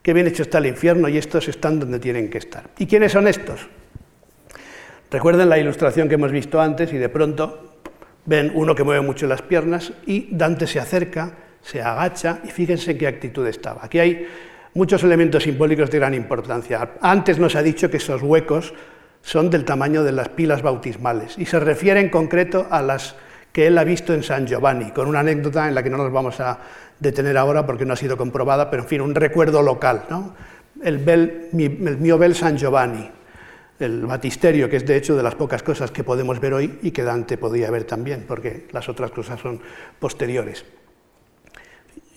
qué bien hecho está el infierno, y estos están donde tienen que estar. ¿Y quiénes son estos? Recuerden la ilustración que hemos visto antes y de pronto ven uno que mueve mucho las piernas y Dante se acerca, se agacha y fíjense en qué actitud estaba. Aquí hay muchos elementos simbólicos de gran importancia. Antes nos ha dicho que esos huecos son del tamaño de las pilas bautismales y se refiere en concreto a las que él ha visto en San Giovanni, con una anécdota en la que no nos vamos a detener ahora porque no ha sido comprobada, pero en fin, un recuerdo local. Bel, el mio bel San Giovanni, el batisterio, que es de hecho de las pocas cosas que podemos ver hoy y que Dante podía ver también, porque las otras cosas son posteriores.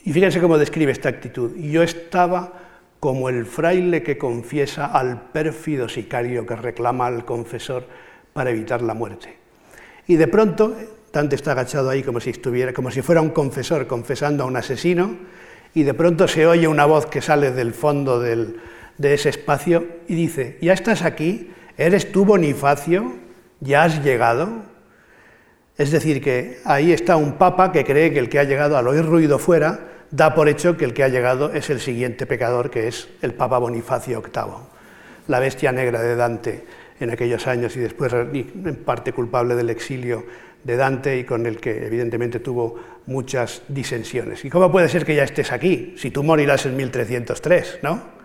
Y fíjense cómo describe esta actitud. Yo estaba como el fraile que confiesa al pérfido sicario que reclama al confesor para evitar la muerte. Y de pronto Dante está agachado ahí como si, estuviera, como si fuera un confesor confesando a un asesino, y de pronto se oye una voz que sale del fondo del, de ese espacio y dice, ¿ya estás aquí? ¿Eres tú Bonifacio? ¿Ya has llegado? Es decir, que ahí está un papa que cree que el que ha llegado al oír ruido fuera da por hecho que el que ha llegado es el siguiente pecador, que es el papa Bonifacio VIII, la bestia negra de Dante en aquellos años y después en parte culpable del exilio de Dante y con el que evidentemente tuvo muchas disensiones. ¿Y cómo puede ser que ya estés aquí si tú morirás en 1303, ¿no?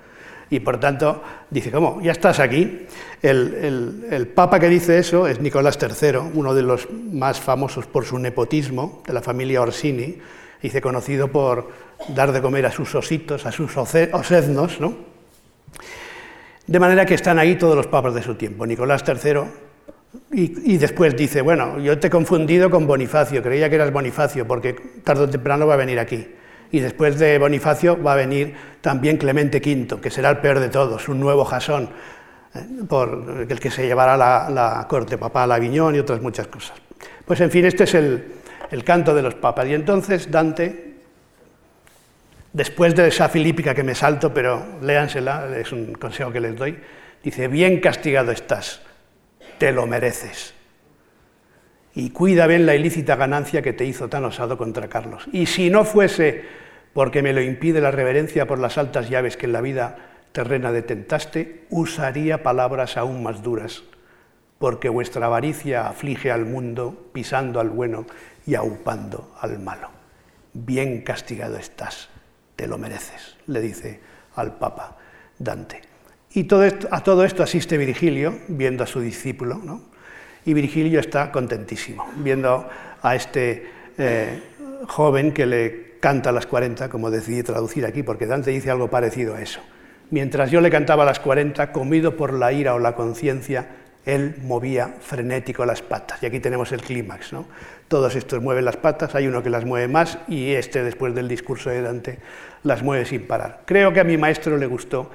Y por tanto dice, ¿cómo? ¿Ya estás aquí? El, papa que dice eso es Nicolás III, uno de los más famosos por su nepotismo, de la familia Orsini, dice conocido por dar de comer a sus ositos, a sus osednos, ¿no? De manera que están ahí todos los papas de su tiempo. Nicolás III y, y, después dice, bueno, yo te he confundido con Bonifacio, creía que eras Bonifacio, porque tarde o temprano va a venir aquí y después de Bonifacio va a venir también Clemente V, que será el peor de todos, un nuevo Jasón, eh, por el que se llevará la, corte papal a Aviñón y otras muchas cosas. Pues en fin, este es el, el canto de los papas. Y entonces Dante, después de esa filípica que me salto, pero léansela, es un consejo que les doy, dice, bien castigado estás, te lo mereces y cuida bien la ilícita ganancia que te hizo tan osado contra Carlos. Y si no fuese porque me lo impide la reverencia por las altas llaves que en la vida terrena detentaste, usaría palabras aún más duras, porque vuestra avaricia aflige al mundo, pisando al bueno y aupando al malo. Bien castigado estás, te lo mereces, le dice al Papa Dante. Y a todo esto asiste Virgilio, viendo a su discípulo, ¿no? Y Virgilio está contentísimo, viendo a este eh, joven que le canta a las 40, como decidí traducir aquí, porque Dante dice algo parecido a eso. Mientras yo le cantaba a las 40, comido por la ira o la conciencia, él movía frenético las patas. Y aquí tenemos el clímax. ¿no? Todos estos mueven las patas, hay uno que las mueve más y este, después del discurso de Dante, las mueve sin parar. Creo que a mi maestro le gustó,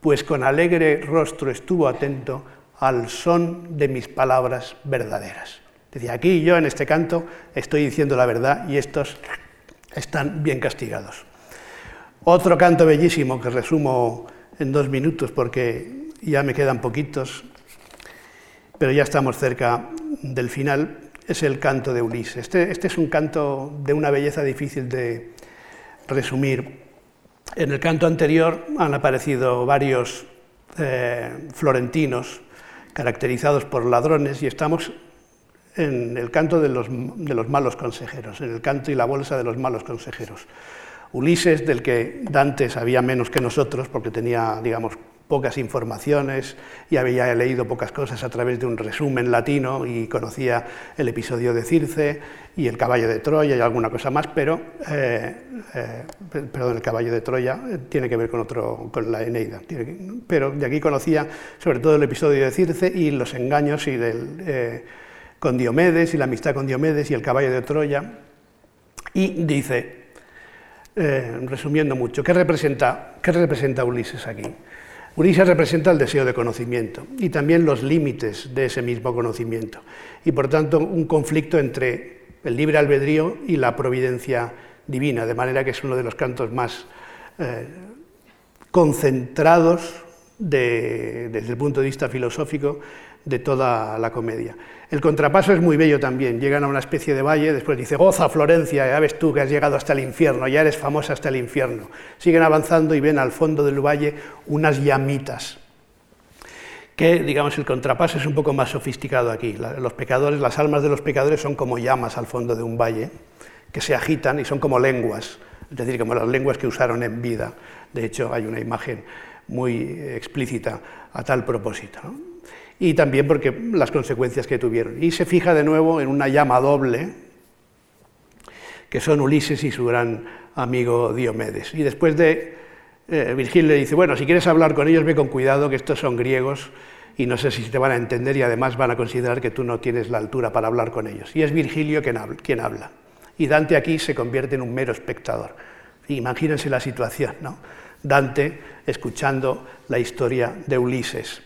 pues con alegre rostro estuvo atento al son de mis palabras verdaderas. Decía, aquí yo en este canto estoy diciendo la verdad y estos están bien castigados. Otro canto bellísimo que resumo en dos minutos porque ya me quedan poquitos, pero ya estamos cerca del final, es el canto de Ulises. Este, este es un canto de una belleza difícil de resumir. En el canto anterior han aparecido varios eh, florentinos caracterizados por ladrones y estamos en el canto de los, malos consejeros, en el canto y la bolsa de los malos consejeros. Ulises, del que Dante sabía menos que nosotros, porque tenía, digamos, pocas informaciones y había leído pocas cosas a través de un resumen latino y conocía el episodio de Circe y el caballo de Troya y alguna cosa más, pero, eh, eh, el caballo de Troya eh, tiene que ver con, otro, con la Eneida, pero de aquí conocía sobre todo el episodio de Circe y los engaños y del con Diomedes y la amistad con Diomedes y el caballo de Troya. Y dice, eh, resumiendo mucho, ¿qué representa, ¿qué representa Ulises aquí? Ulises representa el deseo de conocimiento y también los límites de ese mismo conocimiento. Y por tanto un conflicto entre el libre albedrío y la providencia divina, de manera que es uno de los cantos más eh, concentrados desde el punto de vista filosófico de toda la comedia. El contrapaso es muy bello también. Llegan a una especie de valle, después dice, goza Florencia, ya ves tú que has llegado hasta el infierno, ya eres famosa hasta el infierno. Siguen avanzando y ven al fondo del valle unas llamitas que, digamos, el contrapaso es un poco más sofisticado aquí. los pecadores, las almas de los pecadores son como llamas al fondo de un valle, que se agitan y son como lenguas, es decir, como las lenguas que usaron en vida. De hecho, hay una imagen muy explícita a tal propósito. Y también porque las consecuencias que tuvieron. Y se fija de nuevo en una llama doble, que son Ulises y su gran amigo Diomedes. Y después de eh, Virgilio le dice, bueno, si quieres hablar con ellos, ve con cuidado, que estos son griegos y no sé si te van a entender y además van a considerar que tú no tienes la altura para hablar con ellos. Y es Virgilio quien habla. Y Dante aquí se convierte en un mero espectador. Imagínense la situación, ¿no? Dante escuchando la historia de Ulises.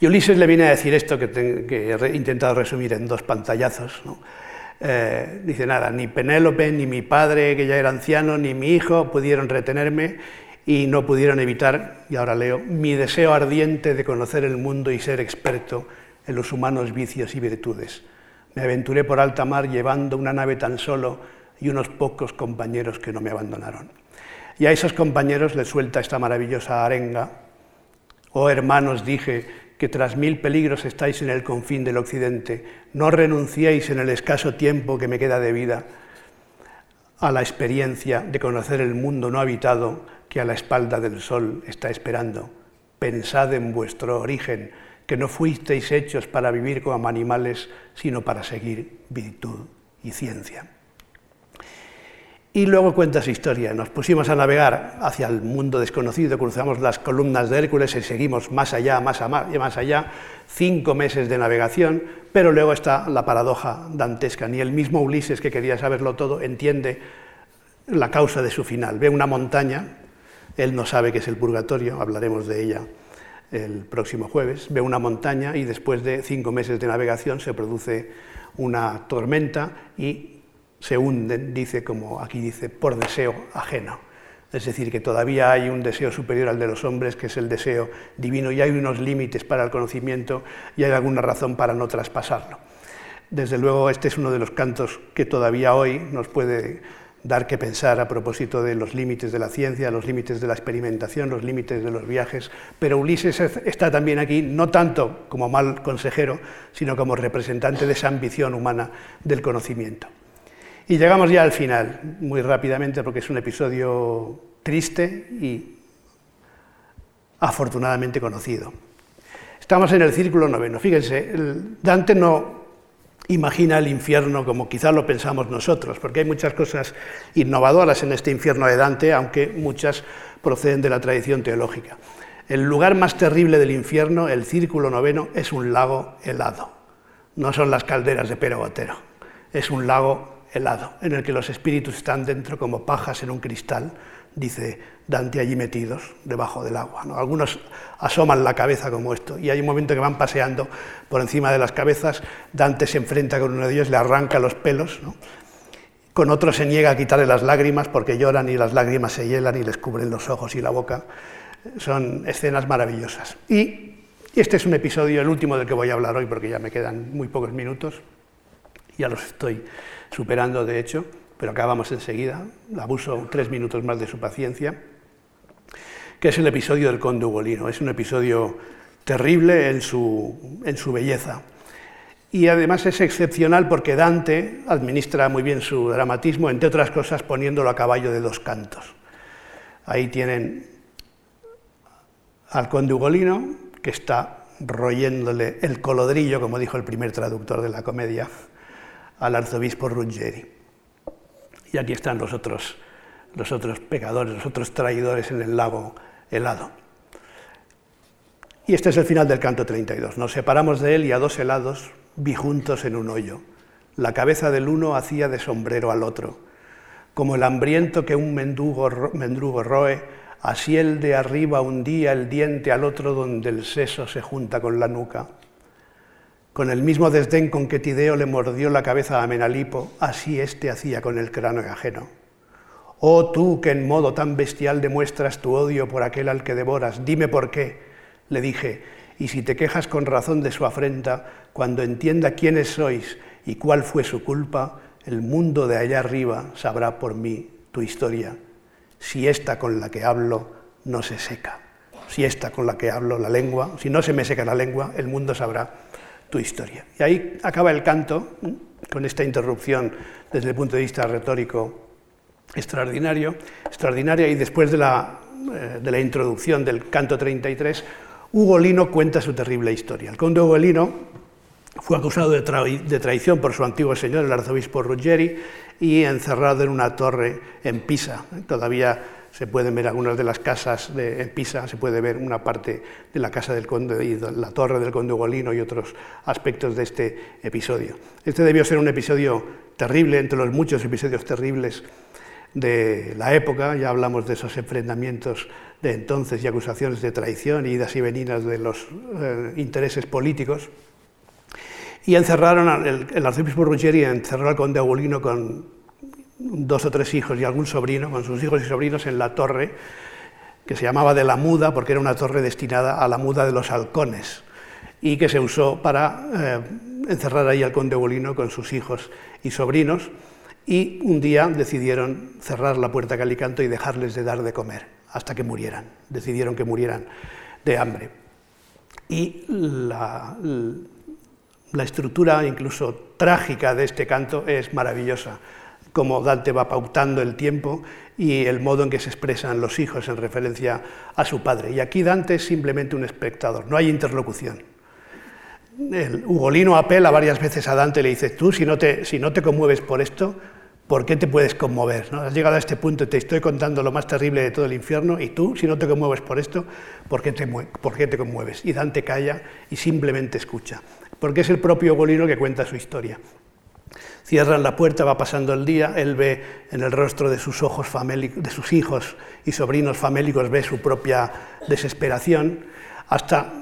Y Ulises le viene a decir esto que, que he intentado resumir en dos pantallazos. Eh, dice nada, ni Penélope, ni mi padre, que ya era anciano, ni mi hijo pudieron retenerme y no pudieron evitar, y ahora leo, mi deseo ardiente de conocer el mundo y ser experto en los humanos vicios y virtudes. Me aventuré por alta mar llevando una nave tan solo y unos pocos compañeros que no me abandonaron. Y a esos compañeros les suelta esta maravillosa arenga. Oh hermanos, dije, que tras mil peligros estáis en el confín del occidente, no renunciéis en el escaso tiempo que me queda de vida a la experiencia de conocer el mundo no habitado que a la espalda del sol está esperando. Pensad en vuestro origen, que no fuisteis hechos para vivir como animales, sino para seguir virtud y ciencia. Y luego cuenta su historia. Nos pusimos a navegar hacia el mundo desconocido, cruzamos las columnas de Hércules y seguimos más allá, más allá, más allá, cinco meses de navegación, pero luego está la paradoja dantesca. Ni el mismo Ulises, que quería saberlo todo, entiende la causa de su final. Ve una montaña, él no sabe que es el purgatorio, hablaremos de ella el próximo jueves, ve una montaña y después de cinco meses de navegación se produce una tormenta y se hunden, dice como aquí dice, por deseo ajeno. Es decir, que todavía hay un deseo superior al de los hombres, que es el deseo divino, y hay unos límites para el conocimiento y hay alguna razón para no traspasarlo. Desde luego, este es uno de los cantos que todavía hoy nos puede dar que pensar a propósito de los límites de la ciencia, los límites de la experimentación, los límites de los viajes, pero Ulises está también aquí no tanto como mal consejero, sino como representante de esa ambición humana del conocimiento. Y llegamos ya al final, muy rápidamente, porque es un episodio triste y afortunadamente conocido. Estamos en el círculo noveno. Fíjense, Dante no imagina el infierno como quizás lo pensamos nosotros, porque hay muchas cosas innovadoras en este infierno de Dante, aunque muchas proceden de la tradición teológica. El lugar más terrible del infierno, el círculo noveno, es un lago helado. No son las calderas de Pero Botero, es un lago helado, en el que los espíritus están dentro como pajas en un cristal, dice Dante allí metidos debajo del agua. Algunos asoman la cabeza como esto, y hay un momento que van paseando por encima de las cabezas, Dante se enfrenta con uno de ellos, le arranca los pelos, con otro se niega a quitarle las lágrimas porque lloran y las lágrimas se hielan y les cubren los ojos y la boca. Son escenas maravillosas. Y este es un episodio, el último del que voy a hablar hoy, porque ya me quedan muy pocos minutos, ya los estoy superando de hecho, pero acabamos enseguida, abuso tres minutos más de su paciencia, que es el episodio del conde Ugolino. Es un episodio terrible en su, en su belleza. Y además es excepcional porque Dante administra muy bien su dramatismo, entre otras cosas poniéndolo a caballo de dos cantos. Ahí tienen al conde Ugolino, que está royéndole el colodrillo, como dijo el primer traductor de la comedia, al arzobispo Ruggeri. Y aquí están los otros, los otros pecadores, los otros traidores en el lago helado. Y este es el final del canto 32. Nos separamos de él y a dos helados vi juntos en un hoyo. La cabeza del uno hacía de sombrero al otro. Como el hambriento que un mendrugo roe, así el de arriba hundía el diente al otro donde el seso se junta con la nuca. Con el mismo desdén con que Tideo le mordió la cabeza a Menalipo, así éste hacía con el cráneo ajeno. Oh tú que en modo tan bestial demuestras tu odio por aquel al que devoras, dime por qué, le dije, y si te quejas con razón de su afrenta, cuando entienda quiénes sois y cuál fue su culpa, el mundo de allá arriba sabrá por mí tu historia, si esta con la que hablo no se seca. si esta con la que hablo la lengua, si no se me seca la lengua, el mundo sabrá tu historia. Y ahí acaba el canto, con esta interrupción desde el punto de vista retórico extraordinario, extraordinaria, y después de la, eh, de la introducción del canto 33, Hugo Lino cuenta su terrible historia. El conde Hugo Lino fue acusado de, traición por su antiguo señor, el arzobispo Ruggeri, y encerrado en una torre en Pisa. Todavía se pueden ver algunas de las casas de, en Pisa, se puede ver una parte de la casa del conde y la torre del conde Ugolino y otros aspectos de este episodio. Este debió ser un episodio terrible, entre los muchos episodios terribles de la época, ya hablamos de esos enfrentamientos de entonces y acusaciones de traición idas y venidas de los eh, intereses políticos. Y encerraron, el, el arzobispo Ruggeri encerró al conde Ugolino con dos o tres hijos y algún sobrino, con sus hijos y sobrinos en la torre, que se llamaba de la muda, porque era una torre destinada a la muda de los halcones, y que se usó para eh, encerrar ahí al conde Bolino con sus hijos y sobrinos, y un día decidieron cerrar la puerta Calicanto y dejarles de dar de comer hasta que murieran. Decidieron que murieran de hambre. Y la estructura incluso trágica de este canto es maravillosa cómo Dante va pautando el tiempo y el modo en que se expresan los hijos en referencia a su padre. Y aquí Dante es simplemente un espectador, no hay interlocución. El Ugolino apela varias veces a Dante y le dice, tú si no te, si no te conmueves por esto, ¿por qué te puedes conmover? ¿No? Has llegado a este punto te estoy contando lo más terrible de todo el infierno y tú, si no te conmueves por esto, ¿por qué te, por qué te conmueves? Y Dante calla y simplemente escucha, porque es el propio Ugolino que cuenta su historia. Cierran la puerta, va pasando el día, él ve en el rostro de sus, ojos de sus hijos y sobrinos famélicos, ve su propia desesperación, hasta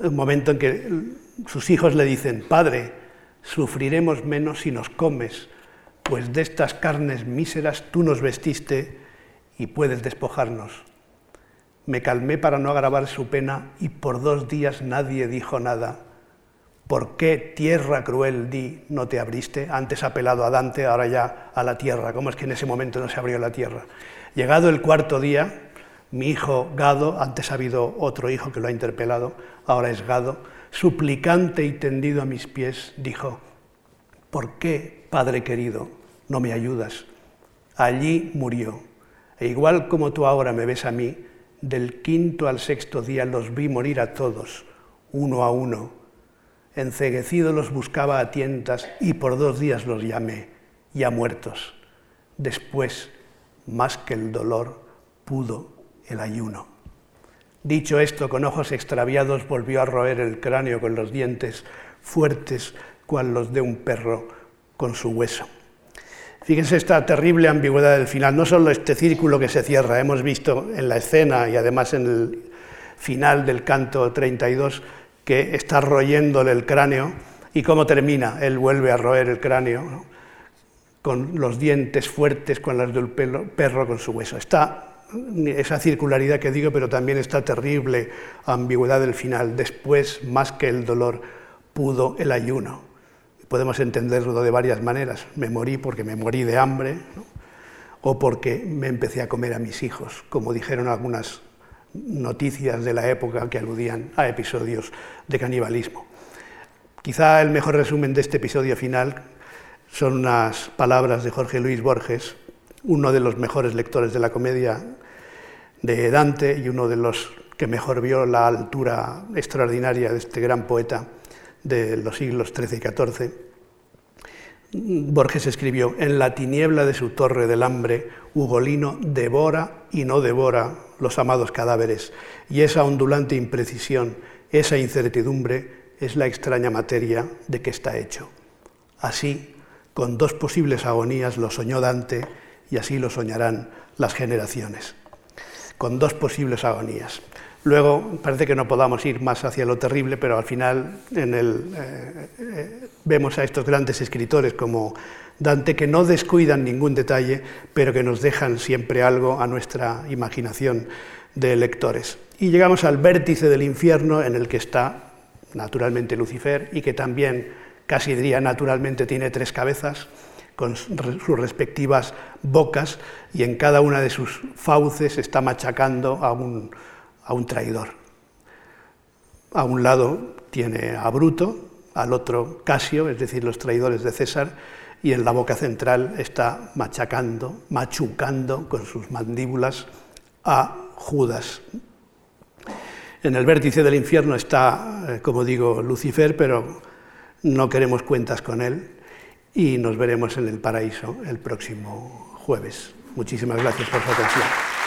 el momento en que sus hijos le dicen, Padre, sufriremos menos si nos comes, pues de estas carnes míseras tú nos vestiste y puedes despojarnos. Me calmé para no agravar su pena y por dos días nadie dijo nada ¿Por qué tierra cruel di no te abriste? Antes apelado a Dante, ahora ya a la tierra. ¿Cómo es que en ese momento no se abrió la tierra? Llegado el cuarto día, mi hijo Gado, antes ha habido otro hijo que lo ha interpelado, ahora es Gado, suplicante y tendido a mis pies, dijo, ¿por qué, Padre querido, no me ayudas? Allí murió. E igual como tú ahora me ves a mí, del quinto al sexto día los vi morir a todos, uno a uno Enceguecido los buscaba a tientas y por dos días los llamé, ya muertos. Después, más que el dolor, pudo el ayuno. Dicho esto, con ojos extraviados volvió a roer el cráneo con los dientes fuertes, cual los de un perro con su hueso. Fíjense esta terrible ambigüedad del final, no solo este círculo que se cierra, hemos visto en la escena y además en el final del canto 32 que está royéndole el cráneo y cómo termina. Él vuelve a roer el cráneo con los dientes fuertes, con las del perro con su hueso. Está esa circularidad que digo, pero también esta terrible ambigüedad del final. Después, más que el dolor, pudo el ayuno. Podemos entenderlo de varias maneras. Me morí porque me morí de hambre o porque me empecé a comer a mis hijos, como dijeron algunas noticias de la época que aludían a episodios de canibalismo. Quizá el mejor resumen de este episodio final son unas palabras de Jorge Luis Borges, uno de los mejores lectores de la comedia de Dante y uno de los que mejor vio la altura extraordinaria de este gran poeta de los siglos XIII y XIV. Borges escribió, en la tiniebla de su torre del hambre, Ugolino devora y no devora los amados cadáveres, y esa ondulante imprecisión, esa incertidumbre, es la extraña materia de que está hecho. Así, con dos posibles agonías lo soñó Dante y así lo soñarán las generaciones. Con dos posibles agonías. Luego parece que no podamos ir más hacia lo terrible, pero al final eh, eh, vemos a estos grandes escritores como Dante que no descuidan ningún detalle, pero que nos dejan siempre algo a nuestra imaginación de lectores. Y llegamos al vértice del infierno en el que está naturalmente Lucifer y que también, casi diría naturalmente, tiene tres cabezas con sus respectivas bocas y en cada una de sus fauces está machacando a un a un traidor. A un lado tiene a Bruto, al otro Casio, es decir, los traidores de César, y en la boca central está machacando, machucando con sus mandíbulas a Judas. En el vértice del infierno está, eh, como digo, Lucifer, pero no queremos cuentas con él y nos veremos en el paraíso el próximo jueves. Muchísimas gracias por su atención.